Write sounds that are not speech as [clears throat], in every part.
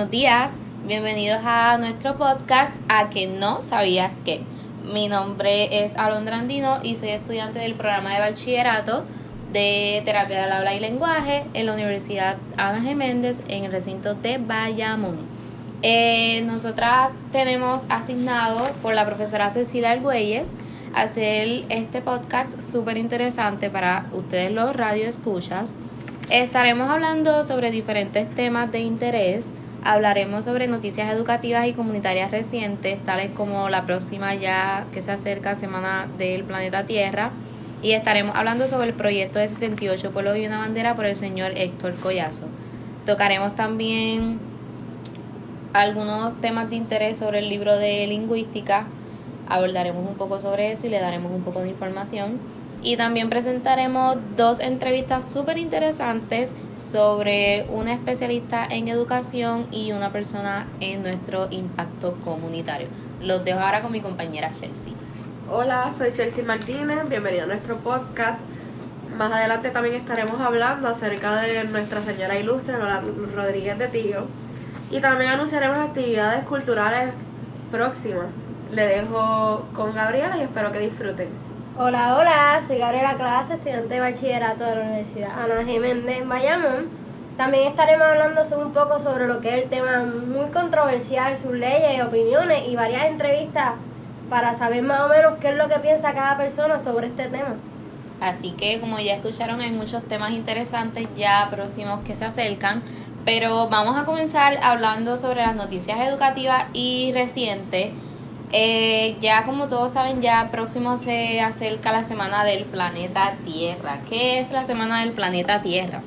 Buenos días. Bienvenidos a nuestro podcast A que no sabías que. Mi nombre es Alondra Andino y soy estudiante del programa de bachillerato de terapia del habla y lenguaje en la Universidad Ana Geméndez en el recinto de Bayamón. Eh, nosotras tenemos asignado por la profesora Cecilia Argüelles hacer este podcast súper interesante para ustedes los radioescuchas. Estaremos hablando sobre diferentes temas de interés. Hablaremos sobre noticias educativas y comunitarias recientes, tales como la próxima ya que se acerca Semana del Planeta Tierra. Y estaremos hablando sobre el proyecto de 78 Pueblos y una Bandera por el señor Héctor Collazo. Tocaremos también algunos temas de interés sobre el libro de lingüística abordaremos un poco sobre eso y le daremos un poco de información. Y también presentaremos dos entrevistas súper interesantes sobre una especialista en educación y una persona en nuestro impacto comunitario. Los dejo ahora con mi compañera Chelsea. Hola, soy Chelsea Martínez, bienvenido a nuestro podcast. Más adelante también estaremos hablando acerca de Nuestra Señora Ilustre, Lola Rodríguez de Tío. Y también anunciaremos actividades culturales próximas le dejo con Gabriela y espero que disfruten. Hola, hola, soy Gabriela Clase, estudiante de bachillerato de la Universidad Ana Jiménez Bayamón. También estaremos hablando un poco sobre lo que es el tema muy controversial, sus leyes opiniones y varias entrevistas para saber más o menos qué es lo que piensa cada persona sobre este tema. Así que como ya escucharon hay muchos temas interesantes ya próximos que se acercan, pero vamos a comenzar hablando sobre las noticias educativas y recientes eh, ya como todos saben, ya próximo se acerca la semana del planeta Tierra. ¿Qué es la semana del planeta Tierra?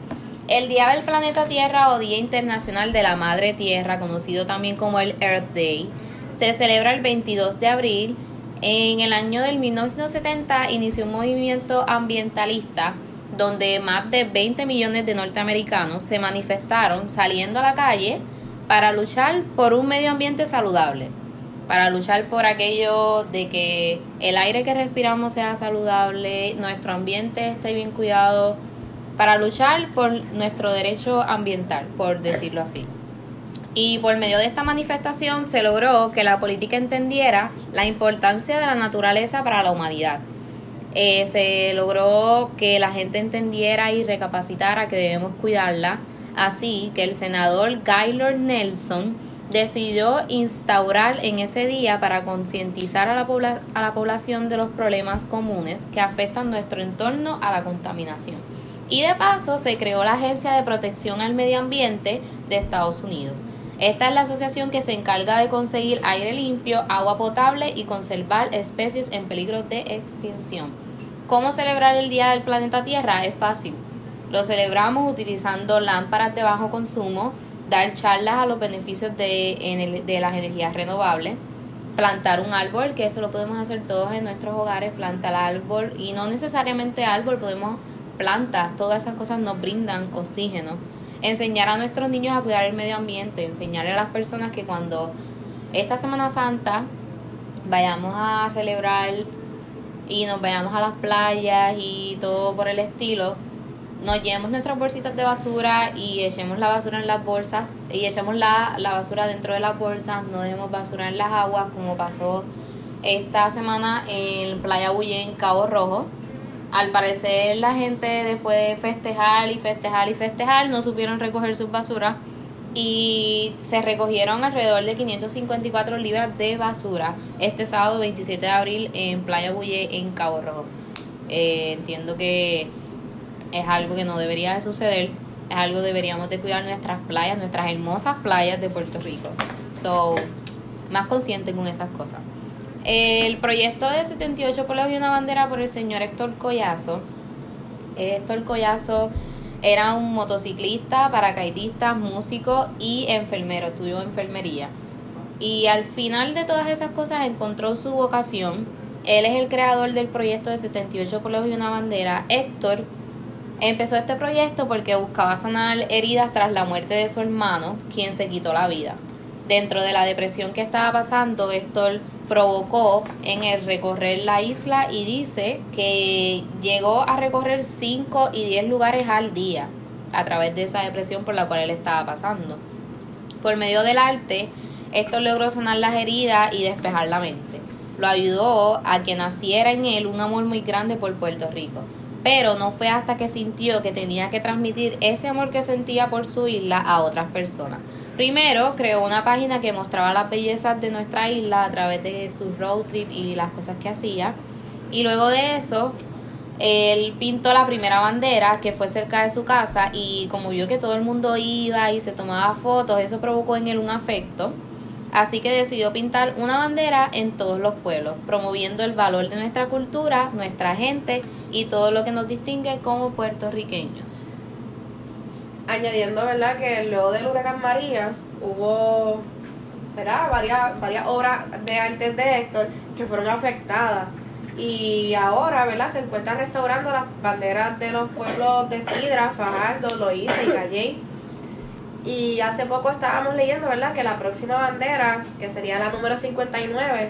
El Día del Planeta Tierra o Día Internacional de la Madre Tierra, conocido también como el Earth Day, se celebra el 22 de abril. En el año del 1970 inició un movimiento ambientalista donde más de 20 millones de norteamericanos se manifestaron saliendo a la calle para luchar por un medio ambiente saludable para luchar por aquello de que el aire que respiramos sea saludable, nuestro ambiente esté bien cuidado, para luchar por nuestro derecho ambiental, por decirlo así. Y por medio de esta manifestación se logró que la política entendiera la importancia de la naturaleza para la humanidad. Eh, se logró que la gente entendiera y recapacitara que debemos cuidarla, así que el senador Gaylord Nelson decidió instaurar en ese día para concientizar a, la a la población de los problemas comunes que afectan nuestro entorno a la contaminación. Y de paso se creó la Agencia de Protección al Medio Ambiente de Estados Unidos. Esta es la asociación que se encarga de conseguir aire limpio, agua potable y conservar especies en peligro de extinción. ¿Cómo celebrar el Día del Planeta Tierra? Es fácil. Lo celebramos utilizando lámparas de bajo consumo, dar charlas a los beneficios de, de las energías renovables, plantar un árbol, que eso lo podemos hacer todos en nuestros hogares, plantar árbol y no necesariamente árbol, podemos plantas, todas esas cosas nos brindan oxígeno. Enseñar a nuestros niños a cuidar el medio ambiente, enseñar a las personas que cuando esta Semana Santa vayamos a celebrar y nos vayamos a las playas y todo por el estilo, nos llevemos nuestras bolsitas de basura y echemos la basura en las bolsas y echemos la, la basura dentro de las bolsas, no dejemos basura en las aguas como pasó esta semana en Playa Bulle en Cabo Rojo. Al parecer la gente después de festejar y festejar y festejar no supieron recoger sus basuras y se recogieron alrededor de 554 libras de basura este sábado 27 de abril en Playa Bulle en Cabo Rojo. Eh, entiendo que es algo que no debería de suceder, es algo que deberíamos de cuidar nuestras playas, nuestras hermosas playas de Puerto Rico. So, más consciente con esas cosas. El proyecto de 78 pueblos y una bandera por el señor Héctor Collazo. Héctor Collazo era un motociclista, paracaidista, músico y enfermero, estudió enfermería. Y al final de todas esas cosas encontró su vocación. Él es el creador del proyecto de 78 pueblos y una bandera. Héctor Empezó este proyecto porque buscaba sanar heridas tras la muerte de su hermano, quien se quitó la vida. Dentro de la depresión que estaba pasando, Héctor provocó en el recorrer la isla y dice que llegó a recorrer 5 y 10 lugares al día a través de esa depresión por la cual él estaba pasando. Por medio del arte, esto logró sanar las heridas y despejar la mente. Lo ayudó a que naciera en él un amor muy grande por Puerto Rico. Pero no fue hasta que sintió que tenía que transmitir ese amor que sentía por su isla a otras personas. Primero creó una página que mostraba las bellezas de nuestra isla a través de su road trip y las cosas que hacía. Y luego de eso, él pintó la primera bandera que fue cerca de su casa y como vio que todo el mundo iba y se tomaba fotos, eso provocó en él un afecto. Así que decidió pintar una bandera en todos los pueblos, promoviendo el valor de nuestra cultura, nuestra gente y todo lo que nos distingue como puertorriqueños. Añadiendo, ¿verdad? Que luego del huracán María hubo, ¿verdad? Varias, varias obras de arte de Héctor que fueron afectadas. Y ahora, ¿verdad? Se encuentran restaurando las banderas de los pueblos de Sidra, Fajardo, Loíza y Calley. Y hace poco estábamos leyendo, ¿verdad? Que la próxima bandera, que sería la número 59,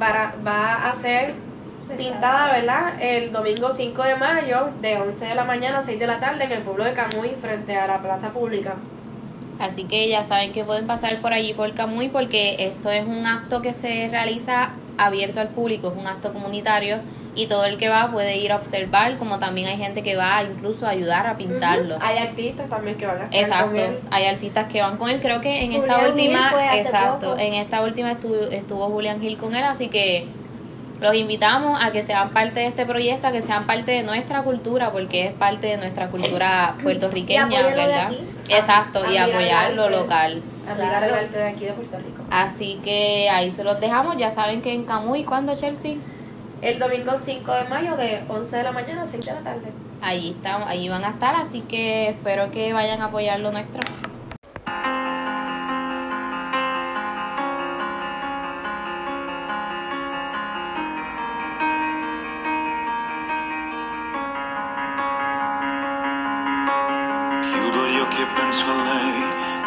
va, va a ser pintada, ¿verdad? El domingo 5 de mayo, de 11 de la mañana a 6 de la tarde, en el pueblo de Camuy, frente a la plaza pública. Así que ya saben que pueden pasar por allí por Camuy porque esto es un acto que se realiza abierto al público, es un acto comunitario y todo el que va puede ir a observar, como también hay gente que va incluso a ayudar a pintarlo. Hay artistas también que van a estar Exacto, con él. hay artistas que van con él, creo que en esta última, exacto, poco. en esta última estuvo, estuvo Julián Gil con él, así que los invitamos a que sean parte de este proyecto, a que sean parte de nuestra cultura, porque es parte de nuestra cultura puertorriqueña, ¿verdad? Exacto, A- y a apoyar lo local. Admirar el arte de aquí de Puerto Rico. Así que ahí se los dejamos, ya saben que en Camuy, ¿cuándo Chelsea? El domingo 5 de mayo, de 11 de la mañana a 6 de la tarde. Allí estamos, allí van a estar, así que espero que vayan a apoyar lo nuestro.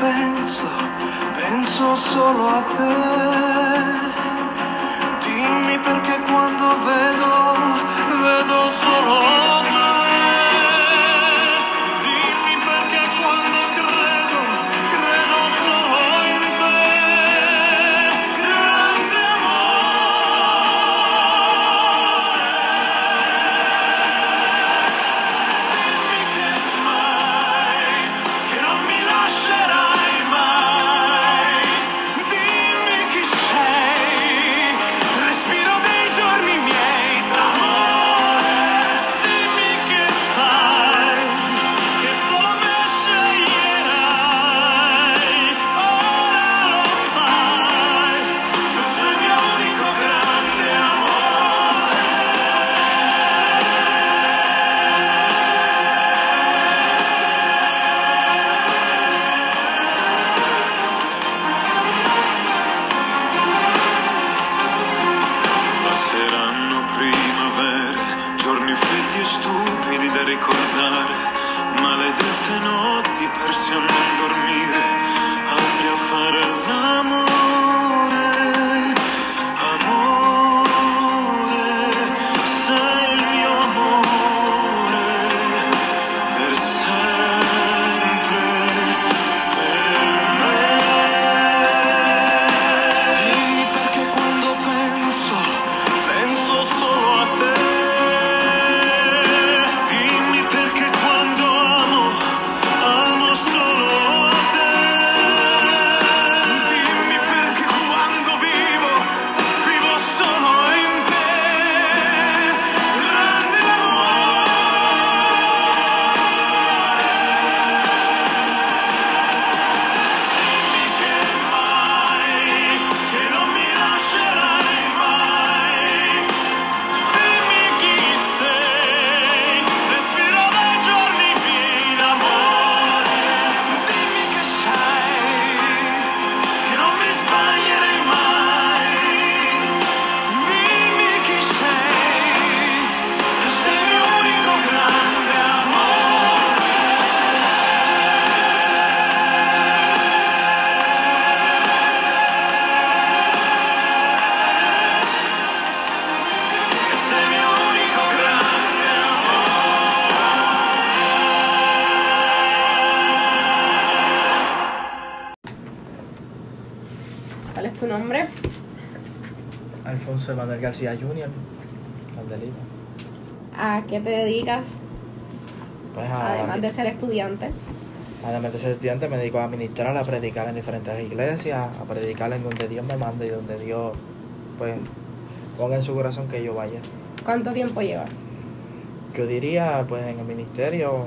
penso, penso solo a te. ricordare maledette notti persi al mondo García Jr.. ¿A qué te dedicas? Pues a- Además de ser estudiante. Además de ser estudiante, me dedico a administrar, a predicar en diferentes iglesias, a predicar en donde Dios me manda y donde Dios, pues, ponga en su corazón que yo vaya. ¿Cuánto tiempo llevas? Yo diría, pues, en el ministerio,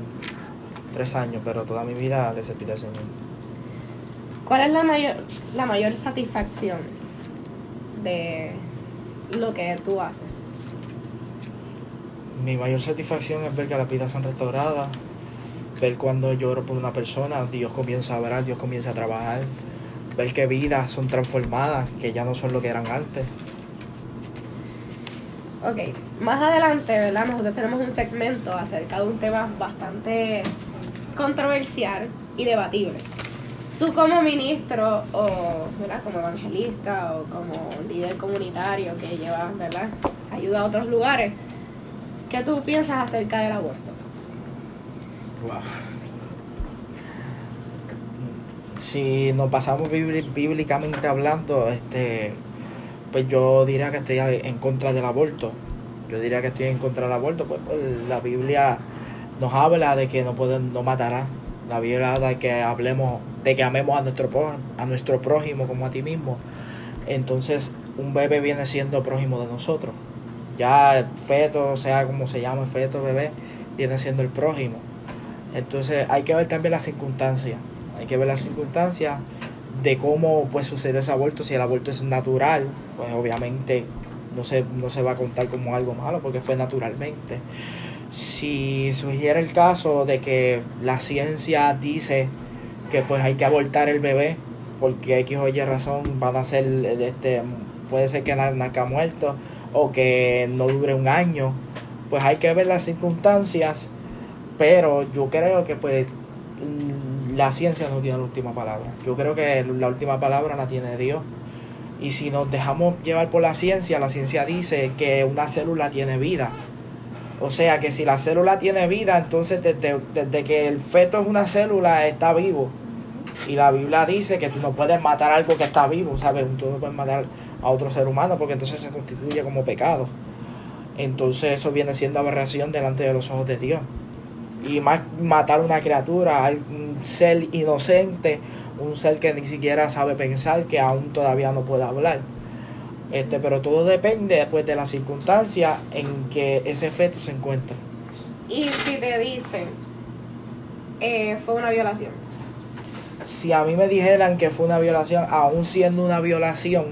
tres años, pero toda mi vida le serví al Señor. ¿Cuál es la mayor, la mayor satisfacción de lo que tú haces? Mi mayor satisfacción es ver que las vidas son restauradas, ver cuando lloro por una persona, Dios comienza a hablar, Dios comienza a trabajar, ver que vidas son transformadas, que ya no son lo que eran antes. Ok, más adelante, ¿verdad? Nosotros tenemos un segmento acerca de un tema bastante controversial y debatible. Tú como ministro o ¿verdad? como evangelista o como líder comunitario que lleva ¿verdad? ayuda a otros lugares, ¿qué tú piensas acerca del aborto? Wow. Si nos pasamos bíblicamente hablando, este, pues yo diría que estoy en contra del aborto. Yo diría que estoy en contra del aborto, pues, pues, la Biblia nos habla de que no pueden, no matará. La Biblia habla de que hablemos, de que amemos a nuestro a nuestro prójimo como a ti mismo. Entonces, un bebé viene siendo prójimo de nosotros. Ya el feto, sea como se llama el feto, bebé, viene siendo el prójimo. Entonces hay que ver también las circunstancias. Hay que ver las circunstancias de cómo pues sucede ese aborto. Si el aborto es natural, pues obviamente no se, no se va a contar como algo malo porque fue naturalmente. Si surgiera el caso de que la ciencia dice que pues hay que abortar el bebé porque X o Y razón van a ser este puede ser que na- nazca muerto o que no dure un año pues hay que ver las circunstancias pero yo creo que pues la ciencia no tiene la última palabra. Yo creo que la última palabra la tiene Dios. Y si nos dejamos llevar por la ciencia, la ciencia dice que una célula tiene vida. O sea que si la célula tiene vida, entonces desde, desde que el feto es una célula está vivo. Y la Biblia dice que tú no puedes matar algo que está vivo, ¿sabes? Tú no puedes matar a otro ser humano porque entonces se constituye como pecado. Entonces eso viene siendo aberración delante de los ojos de Dios y más matar una criatura, un ser inocente, un ser que ni siquiera sabe pensar, que aún todavía no puede hablar. Este, pero todo depende pues, de las circunstancias en que ese feto se encuentra. Y si te dicen, eh, fue una violación. Si a mí me dijeran que fue una violación, aún siendo una violación,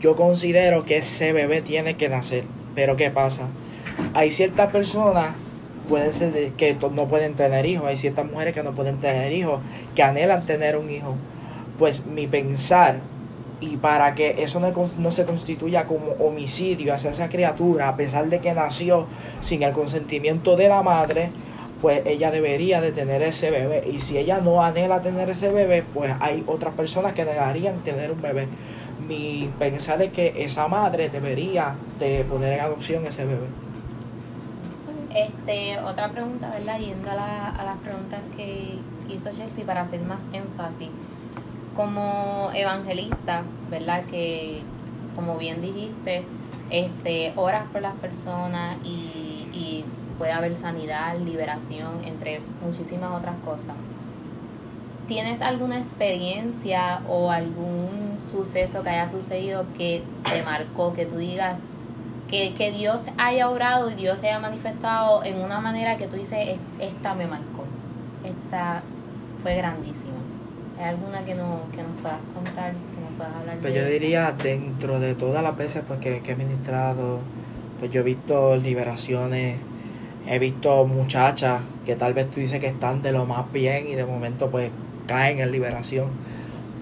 yo considero que ese bebé tiene que nacer. Pero ¿qué pasa? Hay ciertas personas pueden ser que no pueden tener hijos, hay ciertas mujeres que no pueden tener hijos, que anhelan tener un hijo. Pues mi pensar, y para que eso no, no se constituya como homicidio hacia esa criatura, a pesar de que nació sin el consentimiento de la madre, pues ella debería de tener ese bebé. Y si ella no anhela tener ese bebé, pues hay otras personas que negarían tener un bebé. Mi pensar es que esa madre debería de poner en adopción ese bebé. Este, otra pregunta, ¿verdad? Yendo a, la- a las preguntas que hizo Chelsea para hacer más énfasis. Como evangelista, ¿verdad? Que, como bien dijiste, este, oras por las personas y, y puede haber sanidad, liberación, entre muchísimas otras cosas. ¿Tienes alguna experiencia o algún suceso que haya sucedido que te marcó, que tú digas, que, que Dios haya obrado y Dios se haya manifestado en una manera que tú dices, "Es- esta me marcó, esta fue grandísima. ¿Hay alguna que, no, que nos puedas contar, que nos puedas hablar Pues de yo diría, dentro de todas las veces pues, que, que he ministrado, pues yo he visto liberaciones, he visto muchachas que tal vez tú dices que están de lo más bien y de momento pues caen en liberación.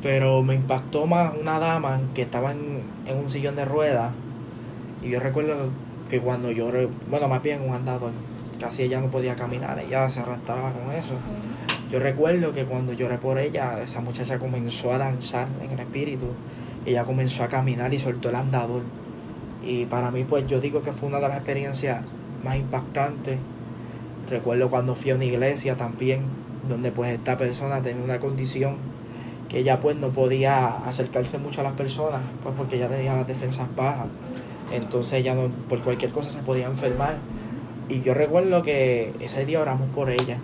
Pero me impactó más una dama que estaba en, en un sillón de ruedas y yo recuerdo que cuando yo, bueno, más bien un andador, casi ella no podía caminar, ella se arrastraba con eso. Yo recuerdo que cuando lloré por ella, esa muchacha comenzó a danzar en el espíritu. Ella comenzó a caminar y soltó el andador. Y para mí, pues yo digo que fue una de las experiencias más impactantes. Recuerdo cuando fui a una iglesia también, donde pues esta persona tenía una condición que ella pues no podía acercarse mucho a las personas, pues porque ella tenía las defensas bajas. Entonces ella no, por cualquier cosa se podía enfermar. Y yo recuerdo que ese día oramos por ella.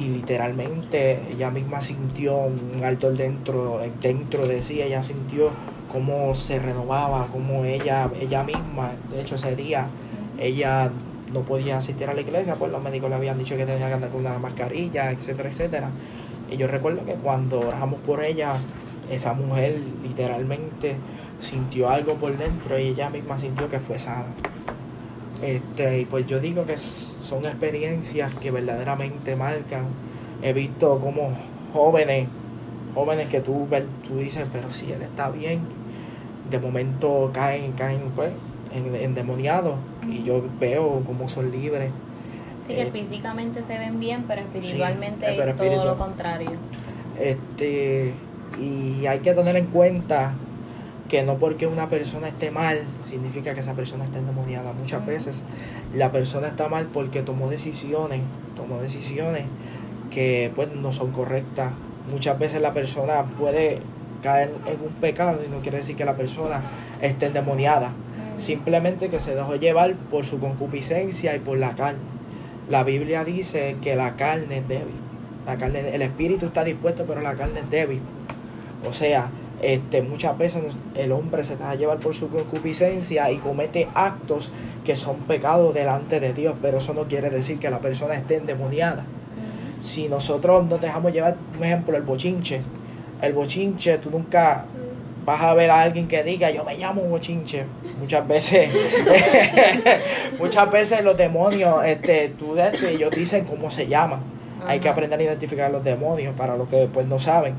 Y literalmente ella misma sintió un alto dentro, dentro de sí, ella sintió cómo se renovaba, cómo ella, ella misma, de hecho ese día, ella no podía asistir a la iglesia, pues los médicos le habían dicho que tenía que andar con una mascarilla, etcétera, etcétera. Y yo recuerdo que cuando oramos por ella, esa mujer literalmente sintió algo por dentro y ella misma sintió que fue sana. Este, y pues yo digo que son experiencias que verdaderamente marcan. He visto como jóvenes, jóvenes que tú, tú dices, pero si él está bien, de momento caen, caen pues, endemoniados y yo veo cómo son libres. Sí, que eh, físicamente se ven bien, pero espiritualmente es todo lo contrario. Este, y hay que tener en cuenta que no porque una persona esté mal significa que esa persona esté endemoniada. Muchas veces la persona está mal porque tomó decisiones, tomó decisiones que pues no son correctas. Muchas veces la persona puede caer en un pecado y no quiere decir que la persona esté endemoniada. Simplemente que se dejó llevar por su concupiscencia y por la carne. La Biblia dice que la carne es débil. La carne, el espíritu está dispuesto, pero la carne es débil. O sea, este, muchas veces el hombre se deja llevar por su concupiscencia y comete actos que son pecados delante de Dios, pero eso no quiere decir que la persona esté endemoniada. Si nosotros nos dejamos llevar, por ejemplo, el bochinche, el bochinche, tú nunca vas a ver a alguien que diga yo me llamo bochinche muchas veces [laughs] muchas veces los demonios este tú este, ellos dicen cómo se llama hay que aprender a identificar los demonios para los que después no saben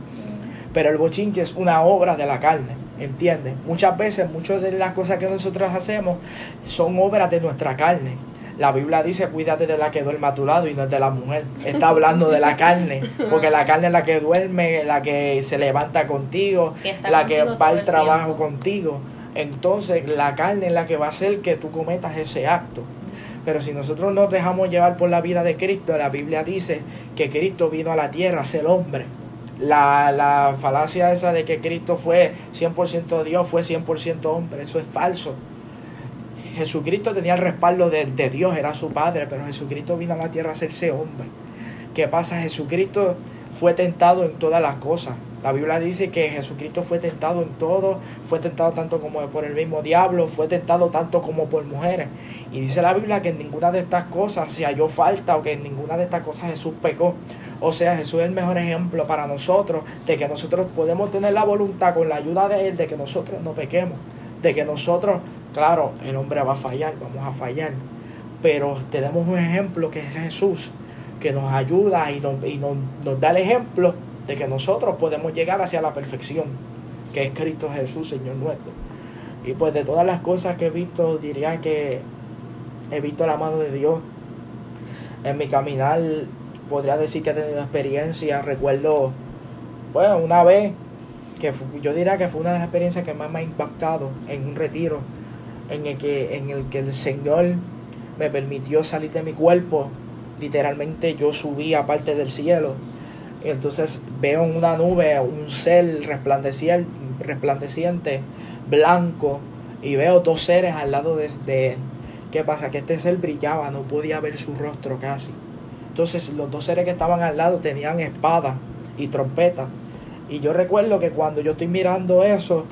pero el bochinche es una obra de la carne, ¿entiendes? Muchas veces, muchas de las cosas que nosotros hacemos son obras de nuestra carne. La Biblia dice, cuídate de la que duerme a tu lado y no es de la mujer. Está hablando de la carne, porque la carne es la que duerme, la que se levanta contigo, la que va al trabajo contigo. Entonces la carne es la que va a hacer que tú cometas ese acto. Pero si nosotros nos dejamos llevar por la vida de Cristo, la Biblia dice que Cristo vino a la tierra a ser hombre la, la falacia esa de que Cristo fue 100% Dios, fue 100% hombre, eso es falso. Jesucristo tenía el respaldo de, de, Dios, era su Padre, pero Jesucristo vino a la tierra a hacerse hombre. ¿Qué pasa? Jesucristo fue tentado en todas las cosas, la Biblia dice que Jesucristo fue tentado en todo, fue tentado tanto como por el mismo diablo, fue tentado tanto como por mujeres. Y dice la Biblia que en ninguna de estas cosas se halló falta o que en ninguna de estas cosas Jesús pecó. O sea, Jesús es el mejor ejemplo para nosotros de que nosotros podemos tener la voluntad con la ayuda de Él de que nosotros no pequemos. De que nosotros, claro, el hombre va a fallar, vamos a fallar. Pero tenemos un ejemplo que es Jesús, que nos ayuda y nos, y nos, nos da el ejemplo de que nosotros podemos llegar hacia la perfección, que es Cristo Jesús, Señor nuestro. Y pues de todas las cosas que he visto, diría que he visto la mano de Dios. En mi caminar podría decir que he tenido experiencia. Recuerdo, bueno, una vez que yo diría que fue una de las experiencias que más me ha impactado en un retiro en el que, en el, que el Señor me permitió salir de mi cuerpo. Literalmente yo subí a parte del cielo entonces veo una nube, un ser resplandeciente, blanco, y veo dos seres al lado de, él. ¿Qué pasa? Que este ser brillaba, no podía ver su rostro casi. Entonces los dos seres que estaban al lado tenían espada y trompeta. Y yo recuerdo que cuando yo estoy mirando eso,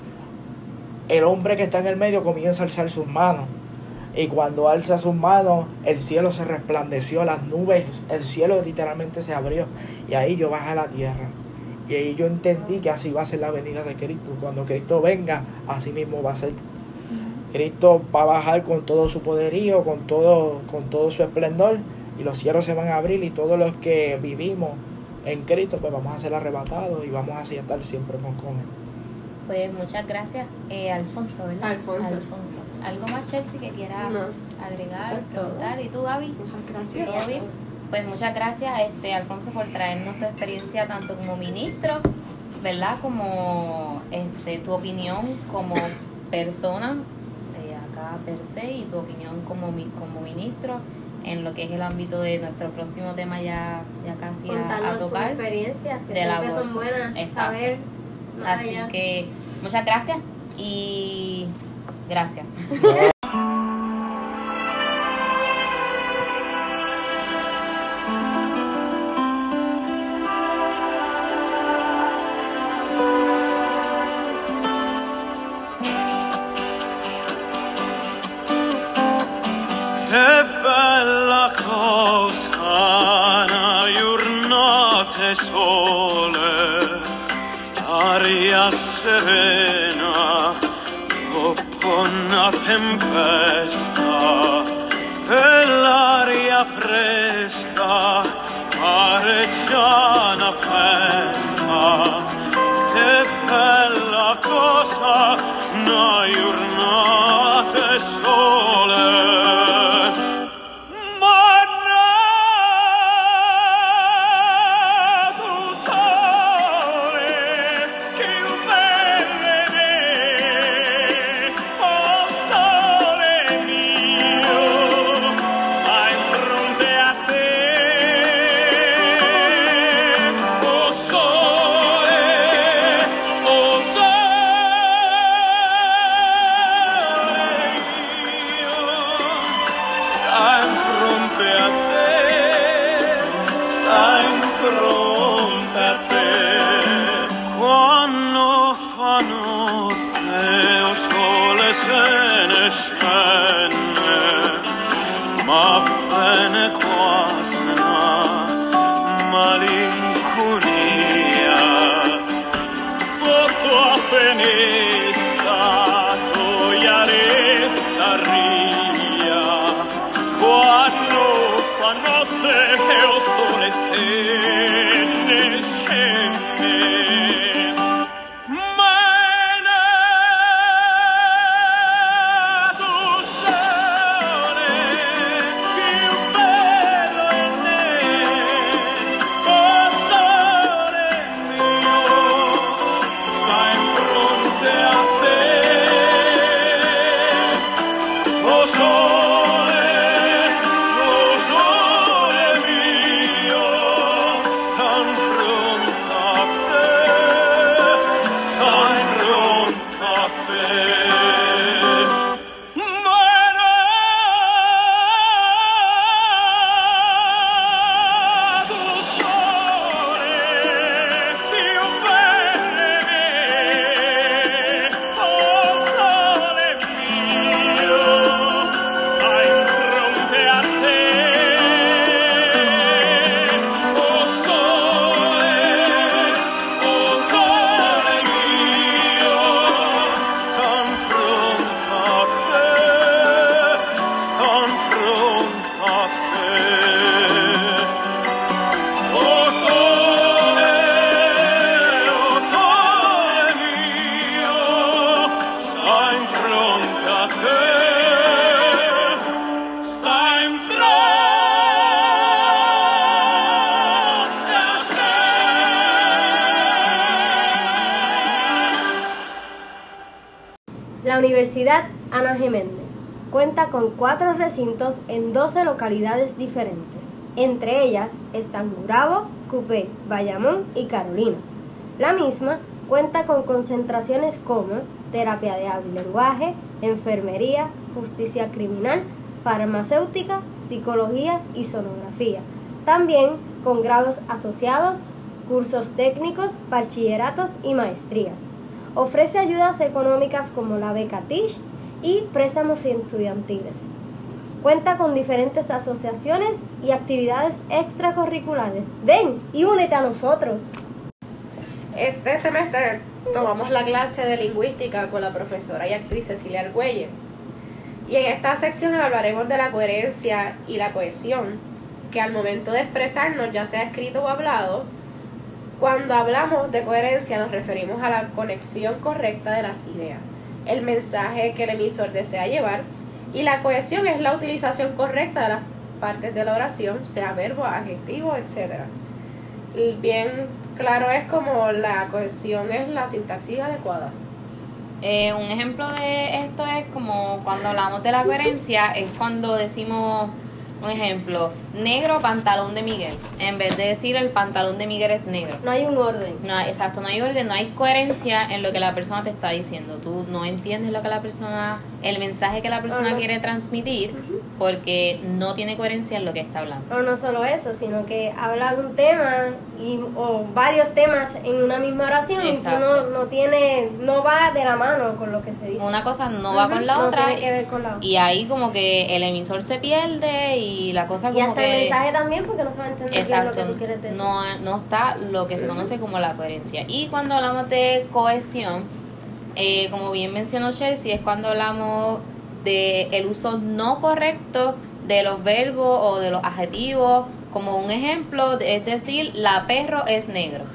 el hombre que está en el medio comienza a alzar sus manos. Y cuando alza sus manos, el cielo se resplandeció, las nubes, el cielo literalmente se abrió. Y ahí yo bajé a la tierra. Y ahí yo entendí que así va a ser la venida de Cristo. Cuando Cristo venga, así mismo va a ser. Cristo va a bajar con todo su poderío, con todo, con todo su esplendor. Y los cielos se van a abrir y todos los que vivimos en Cristo, pues vamos a ser arrebatados y vamos a estar siempre con Él. Pues muchas gracias, eh, Alfonso, ¿verdad? Alfonso. Alfonso. ¿Algo más, Chelsea, que quiera agregar, preguntar? ¿Y tú, Gaby? Muchas gracias. Pues muchas gracias, este, Alfonso, por traernos tu experiencia tanto como ministro, ¿verdad? Como este, tu opinión como persona, eh, acá per se, y tu opinión como, como ministro en lo que es el ámbito de nuestro próximo tema ya, ya casi a, a Contarnos tus tocar. experiencias, que siempre son buenas. Exacto. Saber. Así que muchas gracias y gracias. Cuatro recintos en 12 localidades diferentes. Entre ellas están Gurabo, Cupé, Bayamón y Carolina. La misma cuenta con concentraciones como terapia de hábil lenguaje, enfermería, justicia criminal, farmacéutica, psicología y sonografía. También con grados asociados, cursos técnicos, bachilleratos y maestrías. Ofrece ayudas económicas como la beca TISH y préstamos estudiantiles. Cuenta con diferentes asociaciones y actividades extracurriculares. Ven y únete a nosotros. Este semestre tomamos la clase de lingüística con la profesora y actriz Cecilia Argüelles. Y en esta sección hablaremos de la coherencia y la cohesión, que al momento de expresarnos, ya sea escrito o hablado, cuando hablamos de coherencia nos referimos a la conexión correcta de las ideas, el mensaje que el emisor desea llevar, y la cohesión es la utilización correcta de las partes de la oración, sea verbo, adjetivo, etc. Bien claro es como la cohesión es la sintaxis adecuada. Eh, un ejemplo de esto es como cuando hablamos de la coherencia, es cuando decimos, Un ejemplo, negro pantalón de Miguel. En vez de decir el pantalón de Miguel es negro. No hay un orden. No, hay- exacto, no hay orden, no hay coherencia en lo que la persona te está diciendo. Tú no entiendes lo que la persona, el mensaje que la persona Ah, no. quiere transmitir porque no tiene coherencia en lo que está hablando. Pero no solo eso, sino que habla de un tema y, o varios temas en una misma oración y no, no tiene, no va de la mano con lo que se dice. Una cosa no va con la no otra tiene que ver con la otra. y ahí como que el emisor se pierde y la cosa Y como hasta que... el mensaje también porque no se va a entender bien lo Exacto, que tú quieres decir. no, no está lo que se conoce como la coherencia. Y cuando hablamos de cohesión, eh, como bien mencionó Chelsea, es cuando hablamos de el uso no correcto de los verbos o de los adjetivos. Como un ejemplo, es decir, la perro es negro.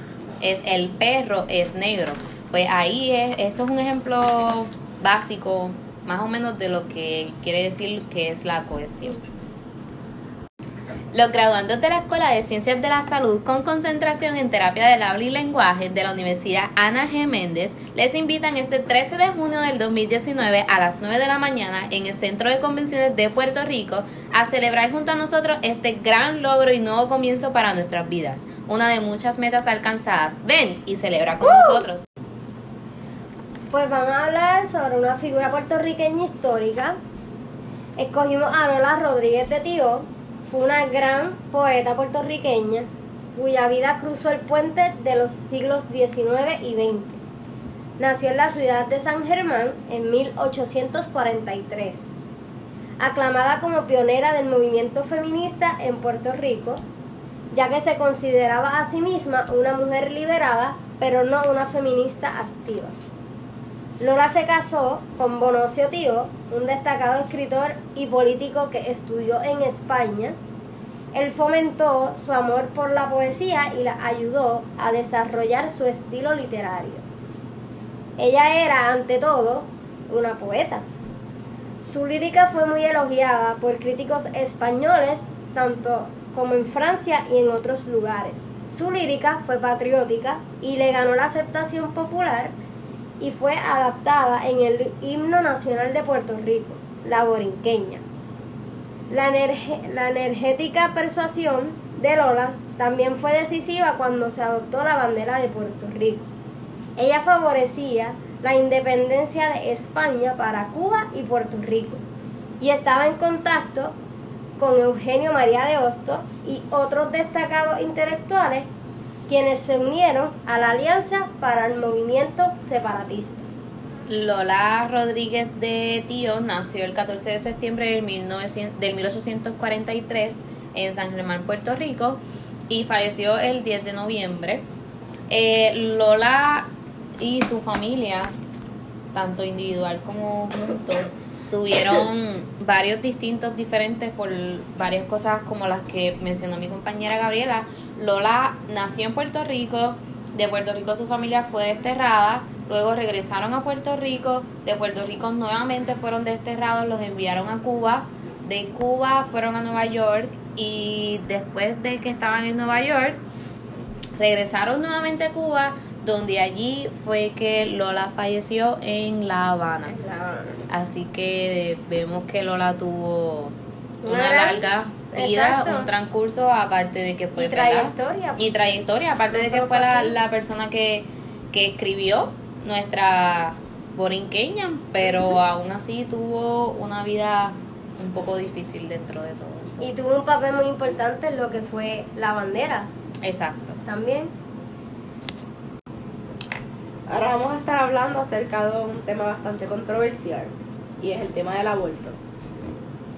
Es el perro es negro. Pues ahí es, eso es un ejemplo básico, más o menos de lo que quiere decir que es la cohesión. Los graduandos de la Escuela de Ciencias de la Salud con concentración en terapia del habla y lenguaje de la Universidad Ana G. Méndez les invitan este 13 de junio del 2019 a las 9 de la mañana en el Centro de Convenciones de Puerto Rico a celebrar junto a nosotros este gran logro y nuevo comienzo para nuestras vidas, una de muchas metas alcanzadas. Ven y celebra con nosotros. Pues vamos a hablar sobre una figura puertorriqueña histórica. Escogimos a Lola Rodríguez de Tío. Fue una gran poeta puertorriqueña cuya vida cruzó el puente de los siglos XIX y XX. Nació en la ciudad de San Germán en 1843. Aclamada como pionera del movimiento feminista en Puerto Rico, ya que se consideraba a sí misma una mujer liberada, pero no una feminista activa. Lola se casó con Bonocio Tío, un destacado escritor y político que estudió en España. Él fomentó su amor por la poesía y la ayudó a desarrollar su estilo literario. Ella era, ante todo, una poeta. Su lírica fue muy elogiada por críticos españoles, tanto como en Francia y en otros lugares. Su lírica fue patriótica y le ganó la aceptación popular y fue adaptada en el himno nacional de Puerto Rico, la borinqueña. La, la energética persuasión de Lola también fue decisiva cuando se adoptó la bandera de Puerto Rico. Ella favorecía la independencia de España para Cuba y Puerto Rico y estaba en contacto con Eugenio María de Hostos y otros destacados intelectuales quienes se unieron a la Alianza para el Movimiento Separatista. Lola Rodríguez de Tío nació el 14 de septiembre del, 1900 del 1843 en San Germán, Puerto Rico, y falleció el 10 de noviembre. Eh, Lola y su familia, tanto individual como juntos, tuvieron varios distintos diferentes por varias cosas como las que mencionó mi compañera Gabriela. Lola nació en Puerto Rico, de Puerto Rico su familia fue desterrada, luego regresaron a Puerto Rico, de Puerto Rico nuevamente fueron desterrados, los enviaron a Cuba, de Cuba fueron a Nueva York y después de que estaban en Nueva York, regresaron nuevamente a Cuba, donde allí fue que Lola falleció en La Habana. Así que vemos que Lola tuvo una, larga vida, Exacto. un transcurso, aparte de que fue Y trayectoria. Y trayectoria, aparte No de que fue la, la persona que, que escribió nuestra borinqueña, pero [laughs] aún así tuvo una vida un poco difícil dentro de todo eso. Y tuvo un papel muy importante en lo que fue la bandera Exacto. también. Ahora vamos a estar hablando acerca de un tema bastante controversial y es el tema del aborto.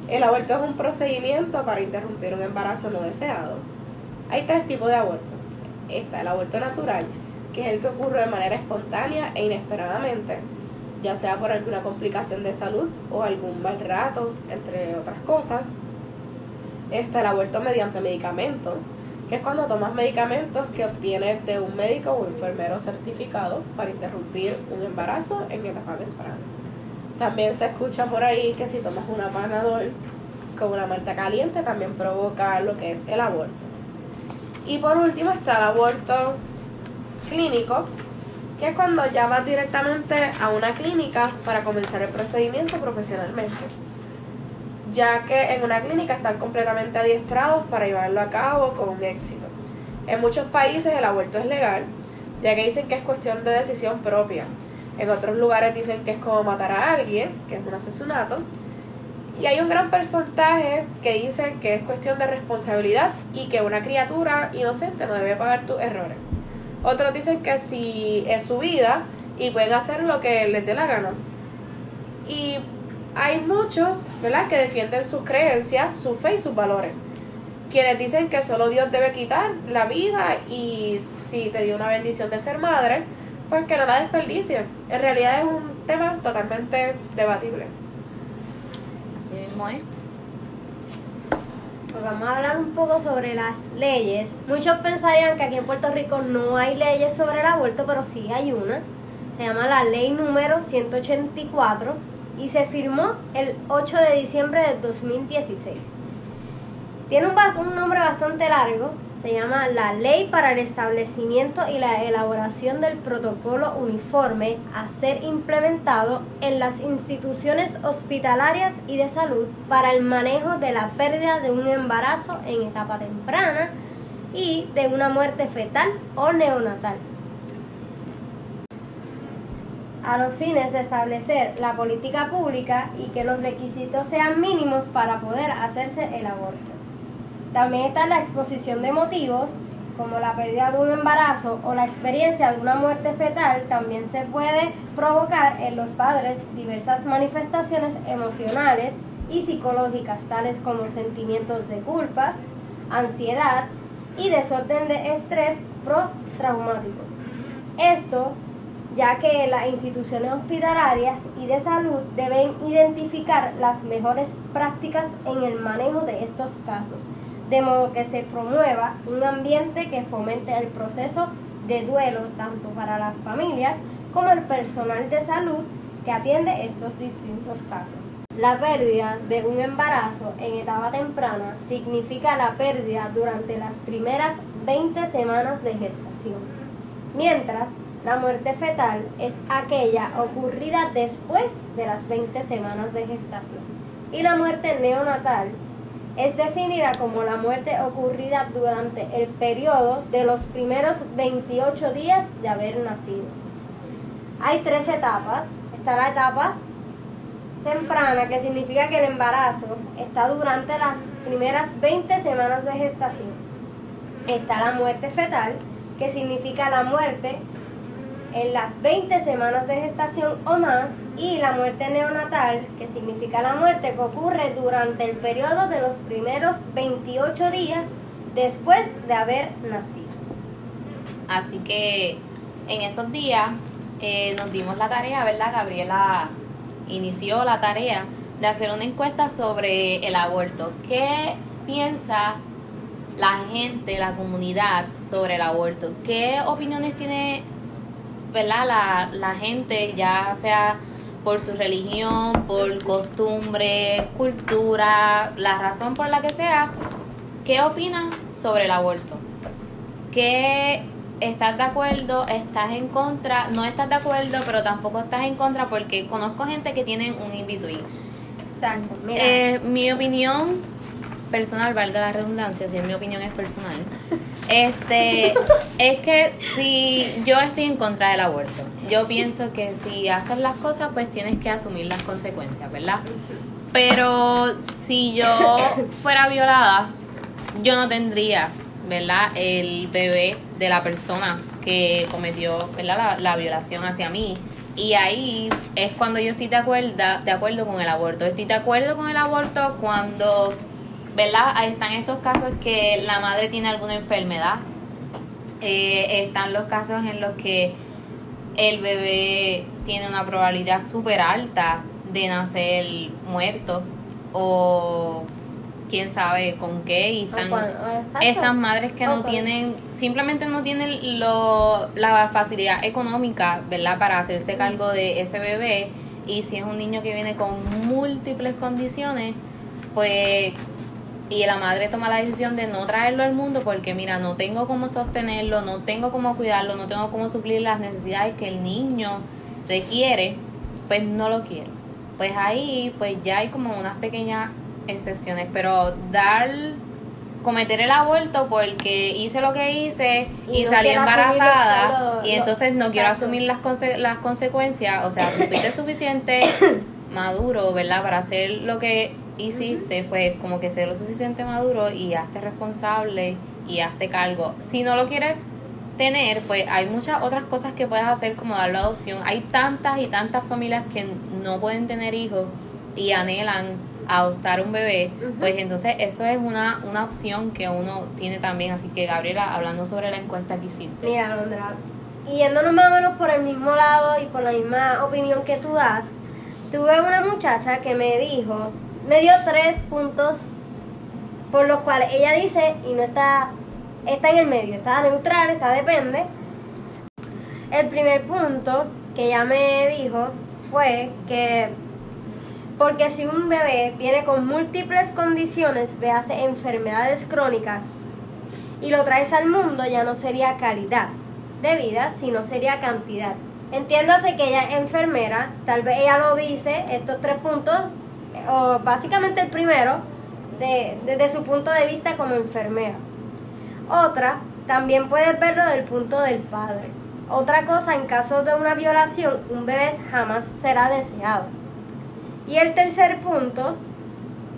El aborto es un procedimiento para interrumpir un embarazo no deseado. Hay tres tipos de aborto. Está el aborto natural, que es el que ocurre de manera espontánea e inesperadamente, ya sea por alguna complicación de salud o algún mal rato, entre otras cosas. Está el aborto mediante medicamento, que es cuando tomas medicamentos que obtienes de un médico o enfermero certificado para interrumpir un embarazo en etapa temprana. También se escucha por ahí que si tomas una panadol con una malta caliente también provoca lo que es el aborto. Y por último está el aborto clínico, que es cuando ya vas directamente a una clínica para comenzar el procedimiento profesionalmente. Ya que en una clínica están completamente adiestrados para llevarlo a cabo con éxito. En muchos países el aborto es legal, ya que dicen que es cuestión de decisión propia. En otros lugares dicen que es como matar a alguien, que es un asesinato. Y hay un gran porcentaje que dice que es cuestión de responsabilidad y que una criatura inocente no debe pagar tus errores. Otros dicen que si es su vida y pueden hacer lo que les dé la gana. Y hay muchos, ¿verdad?, que defienden sus creencias, su fe y sus valores. Quienes dicen que solo Dios debe quitar la vida y si te dio una bendición de ser madre, pues que no la desperdicie. En realidad es un tema totalmente debatible. Así mismo es. Pues vamos a hablar un poco sobre las leyes. Muchos pensarían que aquí en Puerto Rico no hay leyes sobre el aborto, pero sí hay una. Se llama la ley número 184 y se firmó el 8 de diciembre del 2016. Tiene un, un nombre bastante largo, se llama la Ley para el Establecimiento y la Elaboración del Protocolo Uniforme a ser implementado en las instituciones hospitalarias y de salud para el manejo de la pérdida de un embarazo en etapa temprana y de una muerte fetal o neonatal a los fines de establecer la política pública y que los requisitos sean mínimos para poder hacerse el aborto. También está la exposición de motivos, como la pérdida de un embarazo o la experiencia de una muerte fetal, también se puede provocar en los padres diversas manifestaciones emocionales y psicológicas, tales como sentimientos de culpas, ansiedad y desorden de estrés postraumático. Esto ya que las instituciones hospitalarias y de salud deben identificar las mejores prácticas en el manejo de estos casos, de modo que se promueva un ambiente que fomente el proceso de duelo tanto para las familias como el personal de salud que atiende estos distintos casos. La pérdida de un embarazo en etapa temprana significa la pérdida durante las primeras 20 semanas de gestación, mientras la muerte fetal es aquella ocurrida después de las 20 semanas de gestación. Y la muerte neonatal es definida como la muerte ocurrida durante el periodo de los primeros 28 días de haber nacido. Hay tres etapas. Está la etapa temprana, que significa que el embarazo está durante las primeras 20 semanas de gestación. Está la muerte fetal, que significa la muerte en las 20 semanas de gestación o más y la muerte neonatal, que significa la muerte que ocurre durante el periodo de los primeros 28 días después de haber nacido. Así que en estos días eh, nos dimos la tarea, ¿verdad? Gabriela inició la tarea de hacer una encuesta sobre el aborto. ¿Qué piensa la gente, la comunidad sobre el aborto? ¿Qué opiniones tiene, ¿verdad? La, la gente, ya sea por su religión, por costumbre, cultura, la razón por la que sea, ¿qué opinas sobre el aborto? ¿Qué estás de acuerdo? ¿Estás en contra? No estás de acuerdo, pero tampoco estás en contra porque conozco gente que tienen un in-between. Exacto. Mira, Eh, mi opinión personal, valga la redundancia, si mi opinión es personal, este, es que si yo estoy en contra del aborto, yo pienso que si haces las cosas, pues tienes que asumir las consecuencias, ¿verdad? Pero si yo fuera violada, yo no tendría, ¿verdad? El bebé de la persona que cometió, ¿verdad? La, la violación hacia mí. Y ahí es cuando yo estoy de acuerdo, de acuerdo con el aborto. Estoy de acuerdo con el aborto cuando, ¿verdad? Ahí están estos casos que la madre tiene alguna enfermedad. Eh, están los casos en los que el bebé tiene una probabilidad súper alta de nacer muerto o quién sabe con qué y están exacto. estas madres que no tienen simplemente no tienen lo, la facilidad económica verdad para hacerse cargo de ese bebé y si es un niño que viene con múltiples condiciones pues y la madre toma la decisión de no traerlo al mundo porque mira, no tengo cómo sostenerlo, no tengo cómo cuidarlo, no tengo cómo suplir las necesidades que el niño requiere, pues no lo quiero. Pues ahí pues ya hay como unas pequeñas excepciones, pero dar cometer el aborto porque hice lo que hice y, Y no salí embarazada lo- lo- y entonces no quiero asumir las, conse- las consecuencias, o sea, si fuiste suficiente [coughs] maduro, ¿verdad? Para hacer lo que hiciste, pues como que ser lo suficiente maduro y hazte responsable y hazte cargo. Si no lo quieres tener, pues hay muchas otras cosas que puedes hacer como dar la adopción. Hay tantas y tantas familias que no pueden tener hijos y anhelan adoptar un bebé, pues entonces eso es una, una opción que uno tiene también. Así que Gabriela, hablando sobre la encuesta que hiciste. Mira, Alondra, y yéndonos más o menos por el mismo lado y por la misma opinión que tú das, tuve una muchacha que me dijo, me dio tres puntos por los cuales ella dice, y no está, está en el medio, está neutral, está depende. El primer punto que ella me dijo fue que porque si un bebé viene con múltiples condiciones, véase enfermedades crónicas, y lo traes al mundo, ya no sería calidad de vida, sino sería cantidad. Entiéndase que ella es enfermera, tal vez ella lo dice, estos tres puntos, o básicamente el primero, de- desde su punto de vista como enfermera. Otra, también puedes verlo del punto del padre. Otra cosa, en caso de una violación, un bebé jamás será deseado. Y el tercer punto,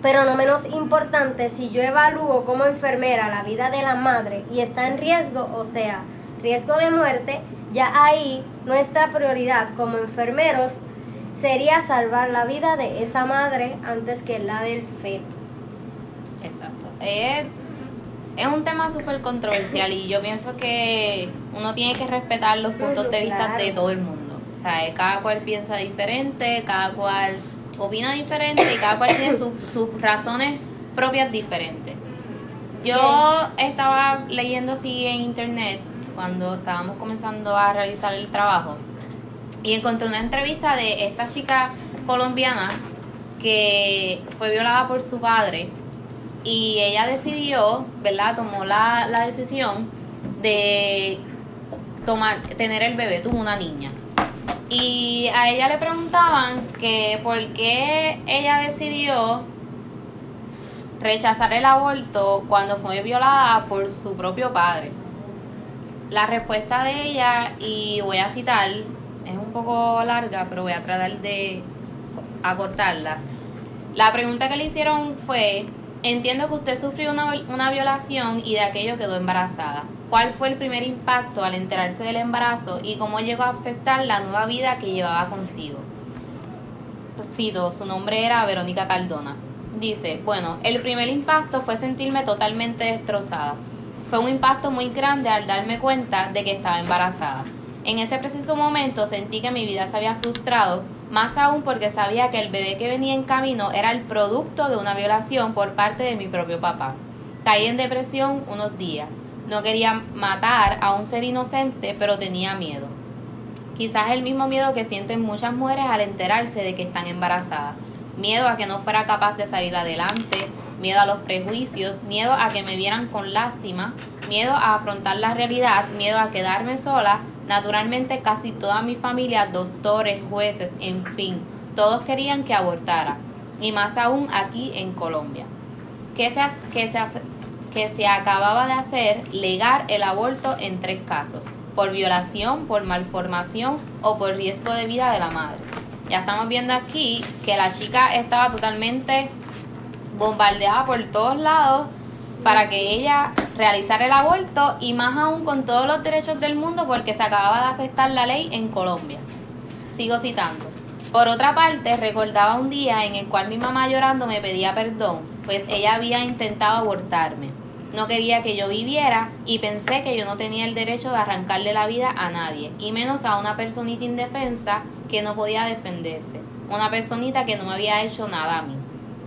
pero no menos importante, si yo evalúo como enfermera la vida de la madre y está en riesgo, o sea, riesgo de muerte, ya ahí nuestra prioridad como enfermeros sería salvar la vida de esa madre antes que la del feto. Exacto. Es, es un tema súper controversial y yo pienso que uno tiene que respetar los puntos de vista Claro. de todo el mundo. O sea, eh, cada cual piensa diferente, cada cual opina diferente y cada cual tiene su- [coughs] sus razones propias diferentes. Yo estaba leyendo así en internet cuando estábamos comenzando a realizar el trabajo y encontré una entrevista de esta chica colombiana que fue violada por su padre y ella decidió, ¿verdad? Tomó la, la decisión de tomar, tener el bebé, tuvo una niña. Y a ella le preguntaban que por qué ella decidió rechazar el aborto cuando fue violada por su propio padre. La respuesta de ella, y voy a citar, es un poco larga, pero voy a tratar de acortarla. La pregunta que le hicieron fue, entiendo que usted sufrió una, una violación y de aquello quedó embarazada. ¿Cuál fue el primer impacto al enterarse del embarazo y cómo llegó a aceptar la nueva vida que llevaba consigo? Cito, su nombre era Verónica Cardona. Dice, bueno, el primer impacto fue sentirme totalmente destrozada. Fue un impacto muy grande al darme cuenta de que estaba embarazada. En ese preciso momento sentí que mi vida se había frustrado, más aún porque sabía que el bebé que venía en camino era el producto de una violación por parte de mi propio papá. Caí en depresión unos días. No quería matar a un ser inocente, pero tenía miedo. Quizás el mismo miedo que sienten muchas mujeres al enterarse de que están embarazadas. Miedo a que no fuera capaz de salir adelante, miedo a los prejuicios, miedo a que me vieran con lástima, miedo a afrontar la realidad, miedo a quedarme sola. Naturalmente casi toda mi familia, doctores, jueces, en fin, todos querían que abortara. Y más aún aquí en Colombia. Que se, que se, que se acababa de hacer legar el aborto en tres casos, por violación, por malformación o por riesgo de vida de la madre. Ya estamos viendo aquí que la chica estaba totalmente bombardeada por todos lados para que ella realizara el aborto y más aún con todos los derechos del mundo porque se acababa de aceptar la ley en Colombia. Sigo citando. Por otra parte, recordaba un día en el cual mi mamá llorando me pedía perdón, pues ella había intentado abortarme. No quería que yo viviera y pensé que yo no tenía el derecho de arrancarle la vida a nadie, y menos a una personita indefensa que no podía defenderse, una personita que no me había hecho nada a mí.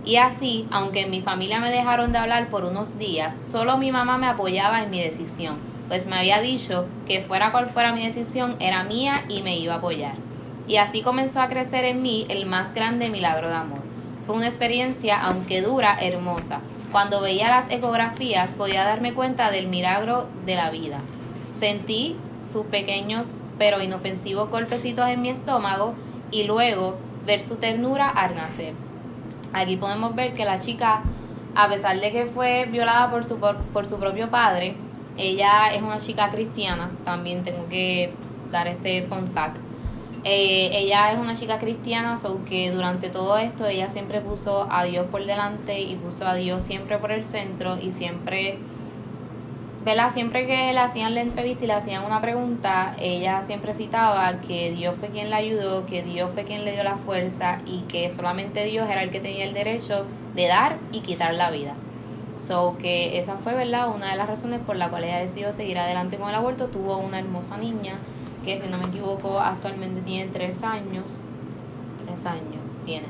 Y así, aunque en mi familia me dejaron de hablar por unos días, solo mi mamá me apoyaba en mi decisión, pues me había dicho que fuera cual fuera mi decisión, era mía y me iba a apoyar. Y así comenzó a crecer en mí el más grande milagro de amor. Fue una experiencia, aunque dura, hermosa. Cuando veía las ecografías podía darme cuenta del milagro de la vida. Sentí sus pequeños pero inofensivos golpecitos en mi estómago y luego ver su ternura al nacer. aquí podemos ver que la chica, a pesar de que fue violada por su, por, por su propio padre, ella es una chica cristiana, también tengo que dar ese fun fact. Eh, ella es una chica cristiana, so que durante todo esto ella siempre puso a Dios por delante y puso a Dios siempre por el centro y siempre, ¿verdad? Siempre que le hacían la entrevista y le hacían una pregunta, ella siempre citaba que Dios fue quien la ayudó, que Dios fue quien le dio la fuerza y que solamente Dios era el que tenía el derecho de dar y quitar la vida. So que esa fue, ¿verdad? Una de las razones por la cual ella decidió seguir adelante con el aborto. Tuvo una hermosa niña que si no me equivoco actualmente tiene tres años. Tres años tiene.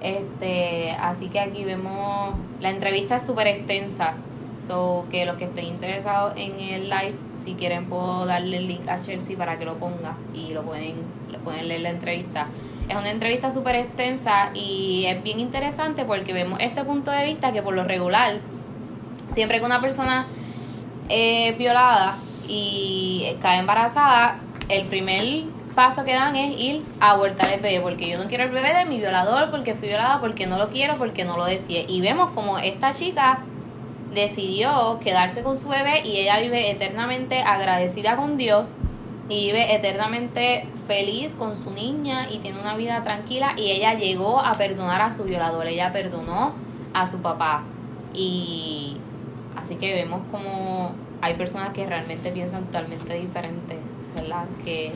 Este, así que aquí vemos, la entrevista es súper extensa. So que los que estén interesados en el live, si quieren puedo darle el link a Chelsea para que lo ponga y lo pueden, lo pueden leer la entrevista. Es una entrevista súper extensa y es bien interesante porque vemos este punto de vista que por lo regular, siempre que una persona es violada y cae embarazada, el primer paso que dan es ir a abortar el bebé, porque yo no quiero el bebé de mi violador, porque fui violada, porque no lo quiero, porque no lo decía. Y vemos como esta chica decidió quedarse con su bebé y ella vive eternamente agradecida con Dios y vive eternamente feliz con su niña y tiene una vida tranquila y ella llegó a perdonar a su violador, ella perdonó a su papá y así que vemos como hay personas que realmente piensan totalmente diferente, ¿verdad? Que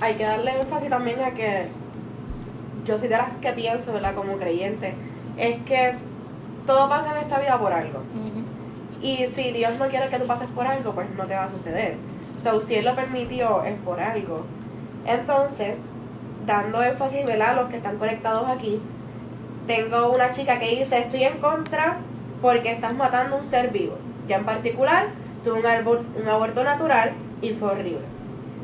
hay que darle énfasis también a que yo soy de las que pienso, ¿verdad? Como creyente, es que todo pasa en esta vida por algo. Y si Dios no quiere que tú pases por algo, pues no te va a suceder. So, si Él lo permitió, es por algo. Entonces, dando énfasis, ¿verdad? A los que están conectados aquí, tengo una chica que dice, estoy en contra porque estás matando un ser vivo. Ya en particular, tuve un, un aborto natural y fue horrible.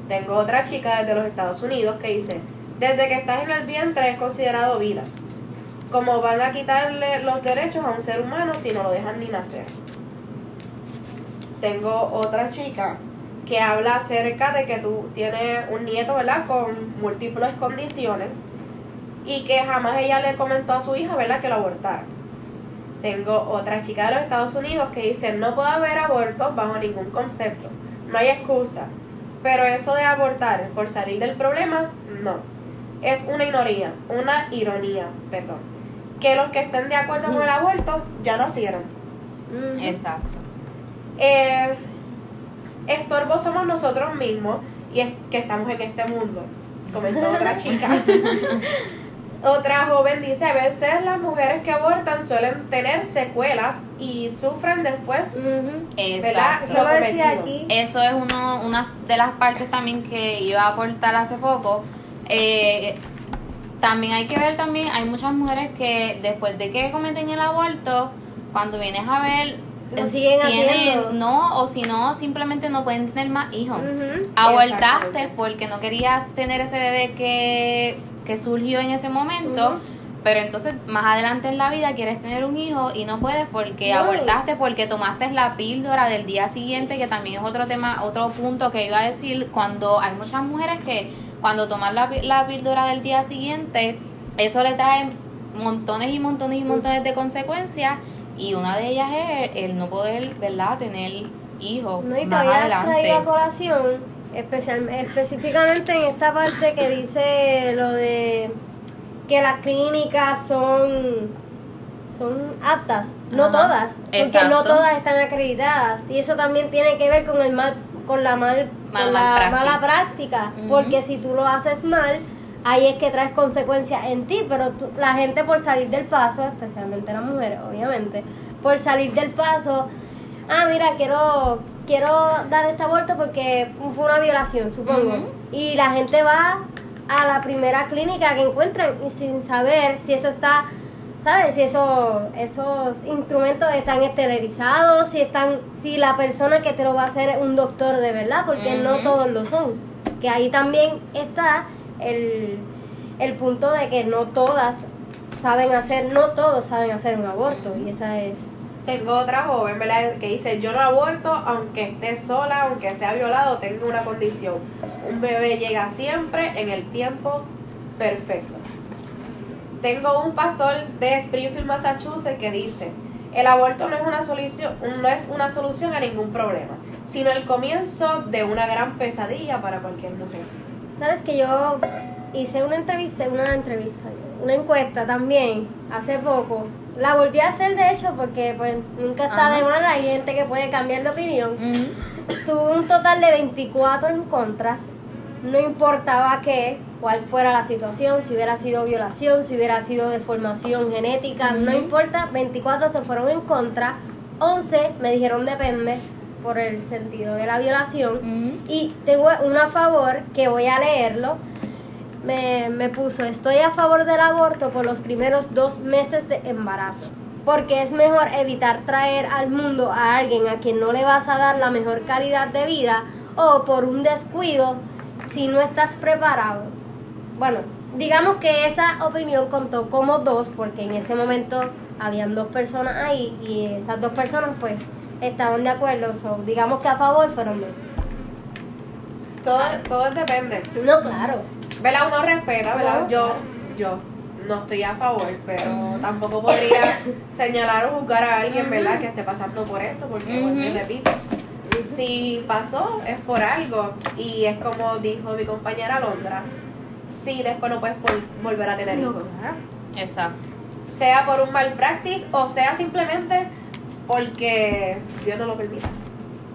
Tengo otra chica desde los Estados Unidos que dice, desde que estás en el vientre es considerado vida. Como van a quitarle los derechos a un ser humano si no lo dejan ni nacer. Tengo otra chica que habla acerca de que tú tienes un nieto, ¿verdad? Con múltiples condiciones y que jamás ella le comentó a su hija, ¿verdad? Que lo abortara. Tengo otra chica de los Estados Unidos que dice, no puede haber abortos bajo ningún concepto, no hay excusa. Pero eso de abortar por salir del problema, no. Es una ironía, una ironía, perdón. Que los que estén de acuerdo con el aborto ya nacieron. Exacto. Eh, estorbo somos nosotros mismos y es que estamos en este mundo. Comentó otra chica. [laughs] otra joven dice, a veces las mujeres que abortan suelen tener secuelas y sufren después. Exacto. Eso lo decía cometido. aquí. Eso es uno, una de las partes también que iba a aportar hace poco. Eh, también hay que ver también, hay muchas mujeres que después de que cometen el aborto, cuando vienes a ver, Lo eh, siguen haciendo. no, o si no, simplemente no pueden tener más hijos. Abortaste porque no querías tener ese bebé que, que surgió en ese momento. Pero entonces más adelante en la vida quieres tener un hijo y no puedes porque No. abortaste, porque tomaste la píldora del día siguiente, que también es otro tema, otro punto que iba a decir, cuando hay muchas mujeres que cuando toman la, píldora del día siguiente, eso le trae montones y montones y montones de consecuencias y una de ellas es el, el no poder, ¿verdad?, tener hijos No, y más todavía adelante. a colación, especial, específicamente en esta parte que dice lo de que las clínicas son son aptas, no Ajá, todas, porque exacto. no todas están acreditadas. Y eso también tiene que ver con el mal con la mal, Mal- con la mala práctica, porque si tú lo haces mal ahí es que traes consecuencias en ti, pero tú- la gente por salir del paso, especialmente las mujeres, obviamente, por salir del paso, ah, mira, quiero quiero dar este aborto porque fue una violación, supongo. Y la gente va a la primera clínica que encuentran y sin saber si eso está, ¿sabes? Si eso, esos instrumentos están esterilizados, si están, si la persona que te lo va a hacer es un doctor de verdad, porque no todos lo son. Que ahí también está el, el punto de que no todas saben hacer, no todos saben hacer un aborto, y esa es Tengo otra joven, ¿verdad? Que dice, yo no aborto aunque esté sola, aunque sea violado, tengo una condición. Un bebé llega siempre en el tiempo perfecto. tengo un pastor de Springfield, Massachusetts, que dice, el aborto no es una solución, no es una solución a ningún problema, sino el comienzo de una gran pesadilla para cualquier mujer. Sabes que yo hice una entrevista, una entrevista, una encuesta también hace poco. La volví a hacer de hecho porque pues nunca está Ajá. de mal, hay gente que puede cambiar de opinión. Ujú. Tuve un total de 24 en contras. No importaba qué, cuál fuera la situación, si hubiera sido violación, si hubiera sido deformación genética, no importa, 24 se fueron en contra, 11 me dijeron depende por el sentido de la violación y tengo una a favor que voy a leerlo. Me, me puso, estoy a favor del aborto por los primeros dos meses de embarazo, porque es mejor evitar traer al mundo a alguien a quien no le vas a dar la mejor calidad de vida o por un descuido si no estás preparado. Bueno, digamos que esa opinión contó como dos, porque en ese momento habían dos personas ahí y esas dos personas pues estaban de acuerdo, so, digamos que a favor fueron dos. Todo, todo depende. No, claro. ¿Verdad? Uno respeta, ¿verdad? Yo, yo no estoy a favor, pero tampoco podría [coughs] señalar o juzgar a alguien, ¿verdad? Que esté pasando por eso, porque, vuelvo y repito, si pasó es por algo y es como dijo mi compañera Londra, si después no puedes vol- volver a tener hijos. Exacto. Sea por un mal practice o sea simplemente porque Dios no lo permita.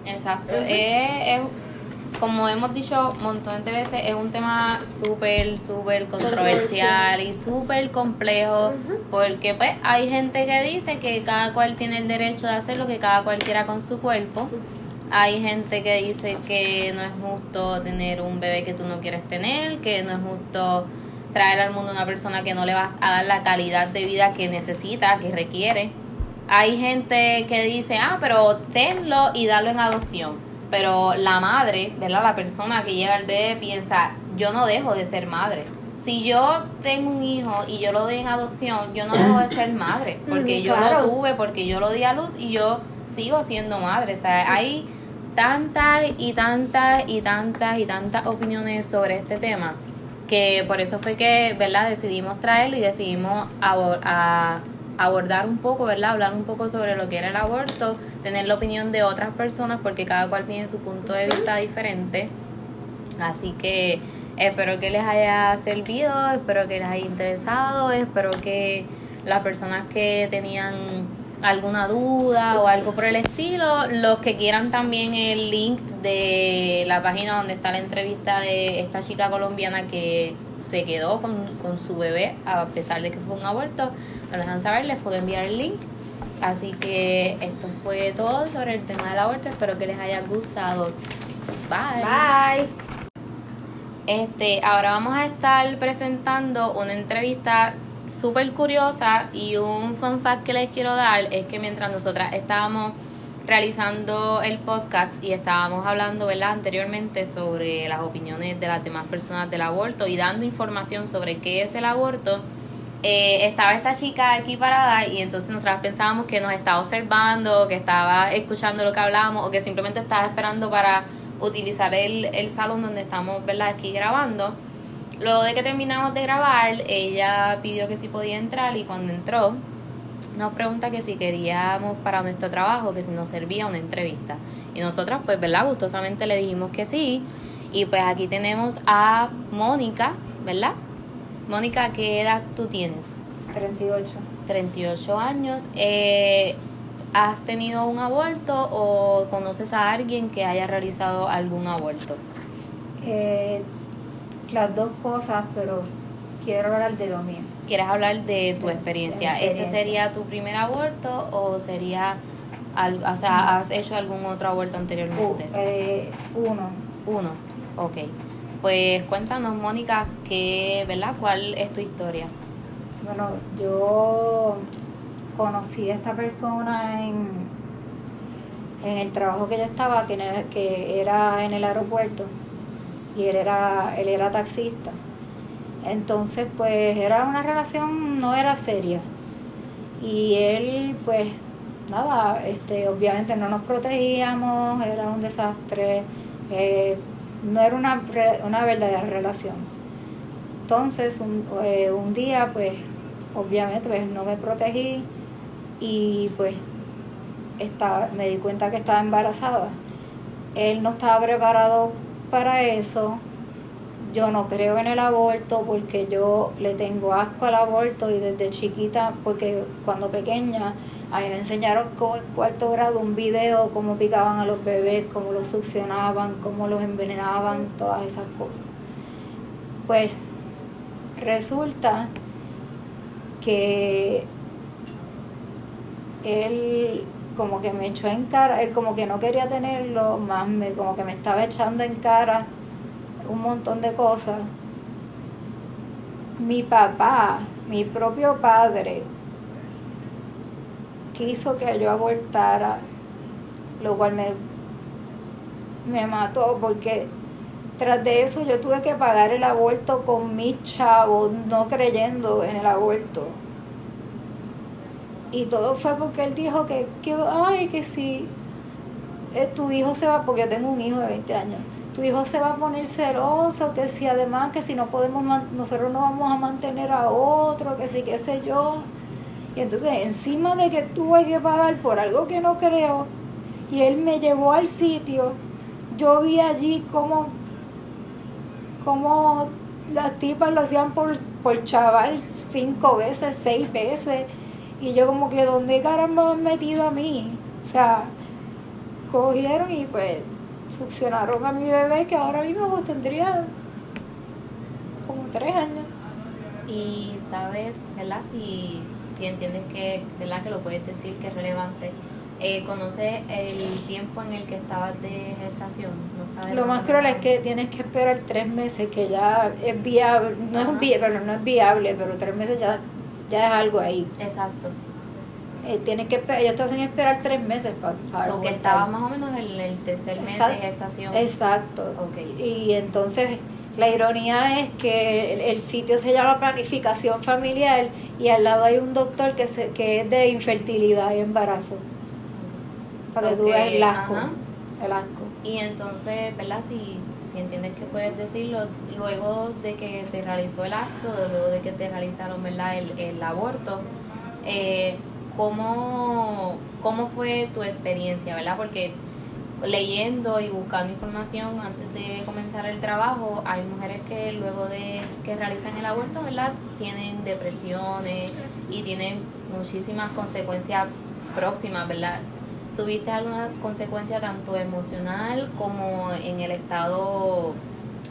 Exacto. Es, es- como hemos dicho montones de veces, es un tema súper, súper controversial y súper complejo porque pues hay gente que dice que cada cual tiene el derecho de hacer lo que cada cual quiera con su cuerpo. Hay gente que dice que no es justo tener un bebé que tú no quieres tener, que no es justo traer al mundo una persona que no le vas a dar la calidad de vida que necesita, que requiere. Hay gente que dice, ah, pero tenlo y darlo en adopción. Pero la madre, ¿verdad? La persona que lleva el bebé piensa, yo no dejo de ser madre. Si yo tengo un hijo y yo lo doy en adopción, yo no dejo de ser madre. [clears throat] Porque Mm, yo claro. lo tuve, porque yo lo di a luz y yo sigo siendo madre. O sea, hay tantas y tantas y tantas y tantas opiniones sobre este tema que por eso fue que, ¿verdad? Decidimos traerlo y decidimos abor- a- abordar un poco, ¿verdad? Hablar un poco sobre lo que era el aborto, tener la opinión de otras personas porque cada cual tiene su punto de vista diferente. Así que espero que les haya servido, espero que les haya interesado, espero que las personas que tenían alguna duda o algo por el estilo, los que quieran también el link de la página donde está la entrevista de esta chica colombiana que se quedó con, con su bebé a pesar de que fue un aborto, nos dejan saber, les puedo enviar el link. Así que esto fue todo sobre el tema del aborto, espero que les haya gustado. Bye. Bye. Este, ahora vamos a estar presentando una entrevista súper curiosa y un fun fact que les quiero dar es que mientras nosotras estábamos realizando el podcast y estábamos hablando ¿verdad? anteriormente sobre las opiniones de las demás personas del aborto y dando información sobre qué es el aborto, eh, estaba esta chica aquí parada y entonces nosotras pensábamos que nos estaba observando, que estaba escuchando lo que hablábamos o que simplemente estaba esperando para utilizar el, el salón donde estamos ¿verdad? aquí grabando. Luego de que terminamos de grabar, ella pidió que si podía entrar y cuando entró nos pregunta que si queríamos para nuestro trabajo, que si nos servía una entrevista. Y nosotras pues, ¿verdad? Gustosamente le dijimos que sí. Y pues aquí tenemos a Mónica, ¿verdad? Mónica, ¿qué edad tú tienes? 38. 38 años. Eh, ¿Has tenido un aborto o conoces a alguien que haya realizado algún aborto? Eh, las dos cosas, pero quiero hablar de lo mío. ¿Quieres hablar de tu experiencia? ¿Este sería tu primer aborto o sería, al- o sea, has hecho algún otro aborto anteriormente? eh, uno, Uno, ok. Pues cuéntanos, Mónica, ¿qué, ¿verdad? ¿Cuál es tu historia? bueno, yo conocí a esta persona en, en el trabajo que yo estaba, que, en el- que era en el aeropuerto, y él era, él era taxista. Entonces, pues era una relación, no era seria. Y él, pues, nada, este, obviamente no nos protegíamos, era un desastre, eh, no era una, una verdadera relación. Entonces, un, eh, un día, pues, obviamente pues no me protegí y pues estaba, me di cuenta que estaba embarazada. Él no estaba preparado para eso. Yo no creo en el aborto porque yo le tengo asco al aborto y desde chiquita, porque cuando pequeña, a mí me enseñaron como en cuarto grado un video, cómo picaban a los bebés, cómo los succionaban, cómo los envenenaban, todas esas cosas. Pues resulta que él como que me echó en cara, él como que no quería tenerlo, más como que me estaba echando en cara un montón de cosas. Mi papá, mi propio padre, quiso que yo abortara, lo cual me, me mató porque tras de eso yo tuve que pagar el aborto con mis chavos, no creyendo en el aborto. Y todo fue porque él dijo que, que ay, que si eh, tu hijo se va, porque yo tengo un hijo de 20 años, tu hijo se va a poner celoso, que si además, que si no podemos, nosotros no vamos a mantener a otro, que si qué sé yo. Y entonces encima de que tuve que pagar por algo que no creo, y él me llevó al sitio, yo vi allí cómo, cómo las tipas lo hacían por, por chaval cinco veces, seis veces. Y yo como que, ¿dónde caramba me han metido a mí? O sea, cogieron y pues succionaron a mi bebé que ahora mismo pues tendría como tres años. Y sabes, ¿verdad? Si, si entiendes que, ¿verdad? Que lo puedes decir que es relevante. Eh, ¿Conoces el tiempo en el que estabas de gestación? ¿No sabes Lo más cruel es que tienes que esperar tres meses, que ya es viable, no es, Ajá. vi- pero no es viable, pero tres meses ya, ya es algo ahí. Exacto. Eh, que ellos te hacen esperar tres meses pa- para So que estaba más o menos en el tercer mes Exacto. de gestación. Exacto. Y entonces la ironía es que el, el sitio se llama planificación familiar y al lado hay un doctor que, se, que es de infertilidad y embarazo. Para So que tú veas el asco. ajá. El asco. Y entonces, ¿verdad? Si, si entiendes que puedes decirlo, luego de que se realizó el acto, luego de que te realizaron, ¿verdad? El, el aborto, eh, ¿cómo, ¿cómo fue tu experiencia, ¿verdad? Porque leyendo y buscando información antes de comenzar el trabajo, hay mujeres que luego de que realizan el aborto, ¿verdad? Tienen depresiones y tienen muchísimas consecuencias próximas, ¿verdad? ¿Tuviste alguna consecuencia tanto emocional como en el estado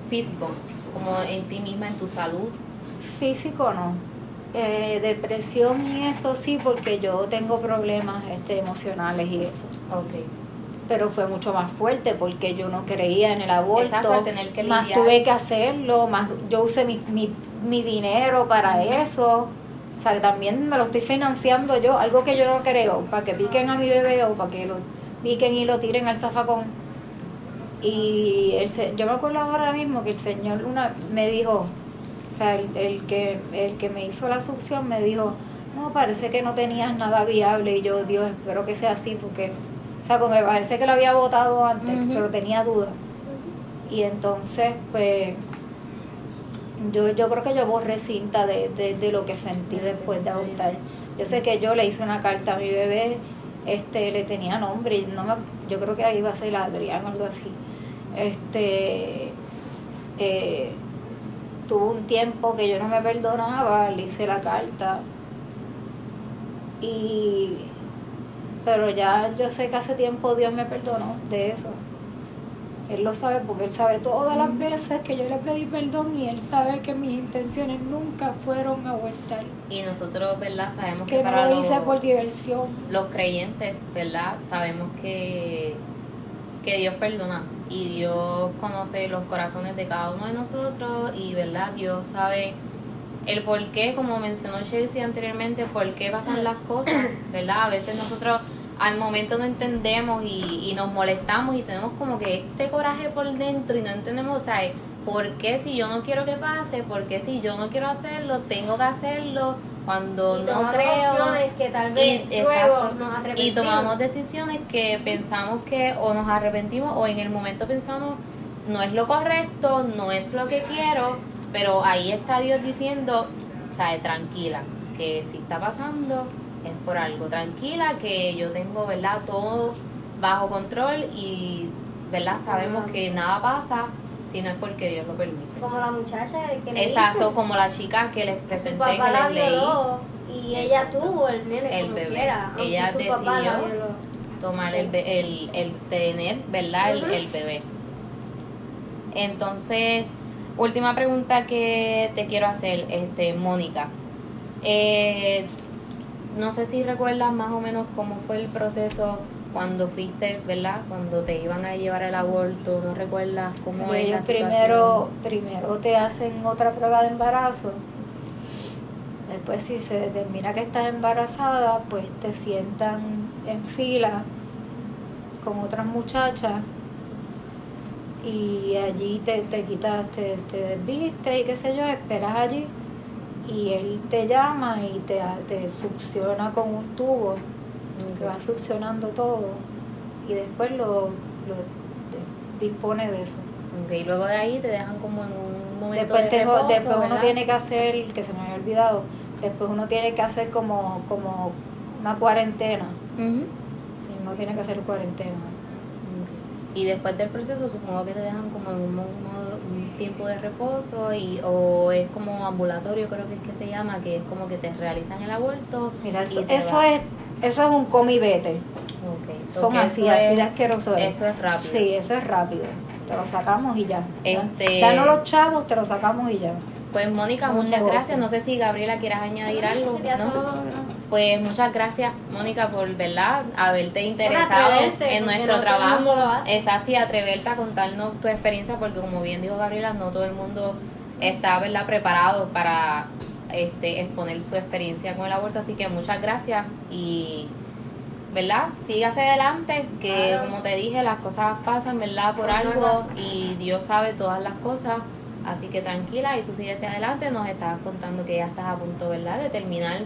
físico, como en ti misma, en tu salud? Físico no. Eh, depresión y eso sí, porque yo tengo problemas este, emocionales y eso. Ok. Pero fue mucho más fuerte porque yo no creía en el aborto. Exacto, al tener que más lidiar. tuve que hacerlo, más yo usé mi, mi, mi dinero para eso. O sea, que también me lo estoy financiando yo, algo que yo no creo, para que piquen a mi bebé o para que lo piquen y lo tiren al zafacón. Y el, se- yo me acuerdo ahora mismo que el señor una me dijo, o sea, el, el que, el que me hizo la succión me dijo, no, parece que no tenías nada viable. Y yo, Dios, espero que sea así, porque, o sea, como que parece que lo había votado antes, pero tenía dudas. Y entonces, pues, yo, yo creo que yo borré cinta de, de, de lo que sentí después de adoptar. Yo sé que yo le hice una carta a mi bebé, este, le tenía nombre, y no me, yo creo que iba a ser Adrián o algo así. Este, eh, tuvo un tiempo que yo no me perdonaba, le hice la carta. Y, pero ya yo sé que hace tiempo Dios me perdonó de eso. Él lo sabe porque Él sabe todas las veces que yo le pedí perdón y Él sabe que mis intenciones nunca fueron abortar. Y nosotros, ¿verdad? Sabemos que, Que no para lo los, hice por diversión. los creyentes, ¿verdad? Sabemos que, que Dios perdona y Dios conoce los corazones de cada uno de nosotros y, ¿verdad? Dios sabe el por qué, como mencionó Chelsea anteriormente, por qué pasan las cosas, [coughs] ¿verdad? A veces nosotros al momento no entendemos y, y nos molestamos y tenemos como que este coraje por dentro y no entendemos, o sea, ¿por qué si yo no quiero que pase? ¿Por qué si yo no quiero hacerlo, tengo que hacerlo cuando Y no tomamos creo? que tal vez Y- luego nos Y tomamos decisiones que pensamos que o nos arrepentimos o en el momento pensamos no es lo correcto, no es lo que quiero, pero ahí está Dios diciendo, ¿sabes? Tranquila, que si está pasando es por algo. Tranquila, que yo tengo, ¿verdad? Todo bajo control y, ¿verdad? Sabemos Ajá. que nada pasa si no es porque Dios lo permite. Como la muchacha que le Exacto, diste. como la chica que les Su presenté papá que la les leí. violó y ella Exacto. tuvo el nene El como bebé. quiera. Ella su decidió tomar el, el, el tener, ¿verdad? El, Ujú. el bebé. Entonces, última pregunta que te quiero hacer, este, Mónica. Eh, no sé si recuerdas más o menos cómo fue el proceso cuando fuiste, ¿verdad? Cuando te iban a llevar el aborto, ¿no recuerdas cómo es la Ellos situación? primero, primero te hacen otra prueba de embarazo. Después si se determina que estás embarazada, pues te sientan en fila con otras muchachas y allí te, te quitas, te, te desvistes y qué sé yo, esperas allí y él te llama y te, te succiona con un tubo que va succionando todo y después lo, lo te- dispone de eso. Y luego de ahí te dejan como en un momento Después, de tengo, reposo, después uno tiene que hacer, que se me había olvidado, después uno tiene que hacer como, como una cuarentena. Sí, uno tiene que hacer cuarentena. Y después del proceso supongo que te dejan como en un, modo- un tiempo de reposo y o es como ambulatorio creo que es que se llama, que es como que te realizan el aborto. Mira, eso, es eso es un come y vete. So Son así, eso así es- de asqueroso es. Eso es rápido. Sí, eso es rápido. Te lo sacamos y ya. Este- Danos los chavos, te lo sacamos y ya. Pues Mónica, muchas gracias. No sé si Gabriela quieras añadir algo, ¿no? Pues muchas gracias, Mónica, por verdad haberte interesado en nuestro no todo el trabajo. mundo lo hace. Exacto, y atreverte a contarnos tu experiencia, porque como bien dijo Gabriela, no todo el mundo está verdad preparado para este exponer su experiencia con el aborto. Así que muchas gracias y ¿verdad? Sígase adelante, que Claro. como te dije, las cosas pasan, ¿verdad? Por algo y Dios sabe todas las cosas. Así que tranquila y tú sigues adelante. Nos estabas contando que ya estás a punto, ¿verdad? De terminar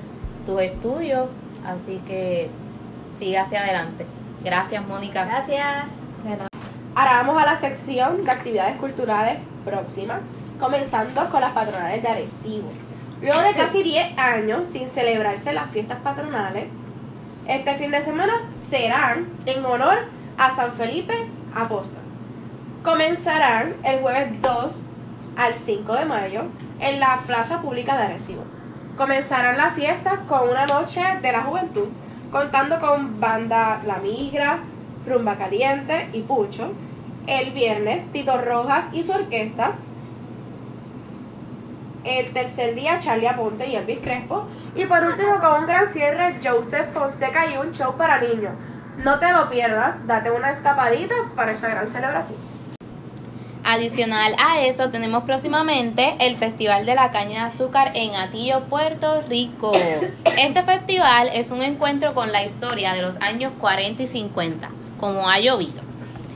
tus estudios. Así que sigue hacia adelante. Gracias, Mónica. Gracias. Ahora vamos a la sección de actividades culturales próxima, comenzando con las patronales de Arecibo. Luego de casi 10 años sin celebrarse las fiestas patronales, este fin de semana serán en honor a San Felipe Apóstol. Comenzarán el jueves 2 al 5 de mayo en la Plaza Pública de Arecibo. Comenzarán las fiestas con una noche de la juventud, contando con banda La Migra, Rumba Caliente y Pucho. El viernes, Tito Rojas y su orquesta. El tercer día, Charlie Aponte y Elvis Crespo. Y por último, con un gran cierre, Joseph Fonseca y un show para niños. No te lo pierdas, date una escapadita para esta gran celebración. Adicional a eso, tenemos próximamente el Festival de la Caña de Azúcar en Atillo, Puerto Rico. Este festival es un encuentro con la historia de los años 40 y 50, como ha llovido.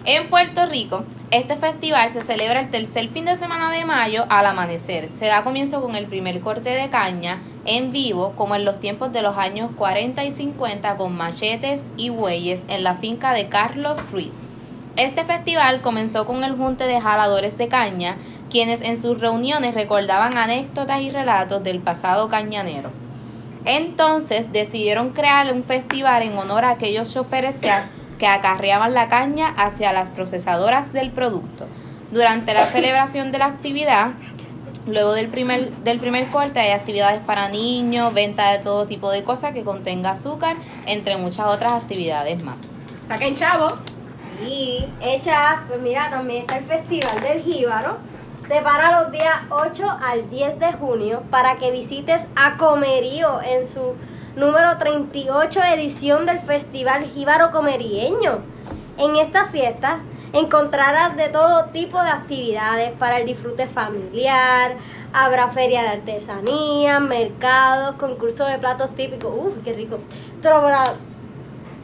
En Puerto Rico, este festival se celebra el tercer fin de semana de mayo al amanecer. Se da comienzo con el primer corte de caña en vivo, como en los tiempos de los años 40 y 50, con machetes y bueyes en la finca de Carlos Ruiz. Este festival comenzó con el junte de jaladores de caña, quienes en sus reuniones recordaban anécdotas y relatos del pasado cañanero. Entonces decidieron crear un festival en honor a aquellos choferes que, que acarreaban la caña hacia las procesadoras del producto. Durante la celebración de la actividad, luego del primer, del primer corte hay actividades para niños, venta de todo tipo de cosas que contenga azúcar, entre muchas otras actividades más. Saquen chavo. Y hecha, pues mira, también está el Festival del Jíbaro. Se para los días 8 al 10 de junio para que visites a Comerío en su número 38 edición del Festival Jíbaro Comerieño. En esta fiesta encontrarás de todo tipo de actividades para el disfrute familiar, habrá feria de artesanía, mercados, concursos de platos típicos, uff, qué rico, Trova-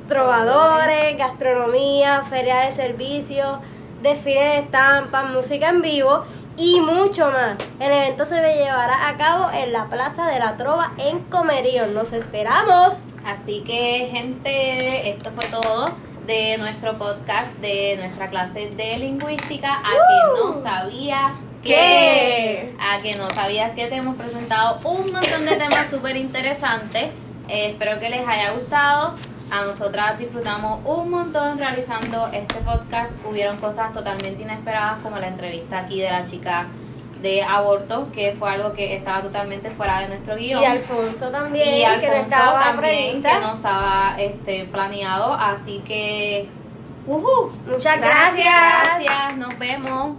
trovadores, gastronomía, feria de servicios, desfile de estampas, música en vivo y mucho más. El evento se llevará a cabo en la Plaza de la Trova en Comerío. Nos esperamos. Así que, gente, esto fue todo de nuestro podcast, de nuestra clase de lingüística. A que no sabías ¿Qué? A que no sabías que te hemos presentado un montón de temas súper interesantes. Eh, espero que les haya gustado. A nosotras disfrutamos un montón realizando este podcast. Hubieron cosas totalmente inesperadas como la entrevista aquí de la chica de aborto, que fue algo que estaba totalmente fuera de nuestro guion. Y Alfonso también, Y que no Alfonso estaba también, que no estaba este, planeado. Así que, ujú, Muchas gracias. gracias, nos vemos.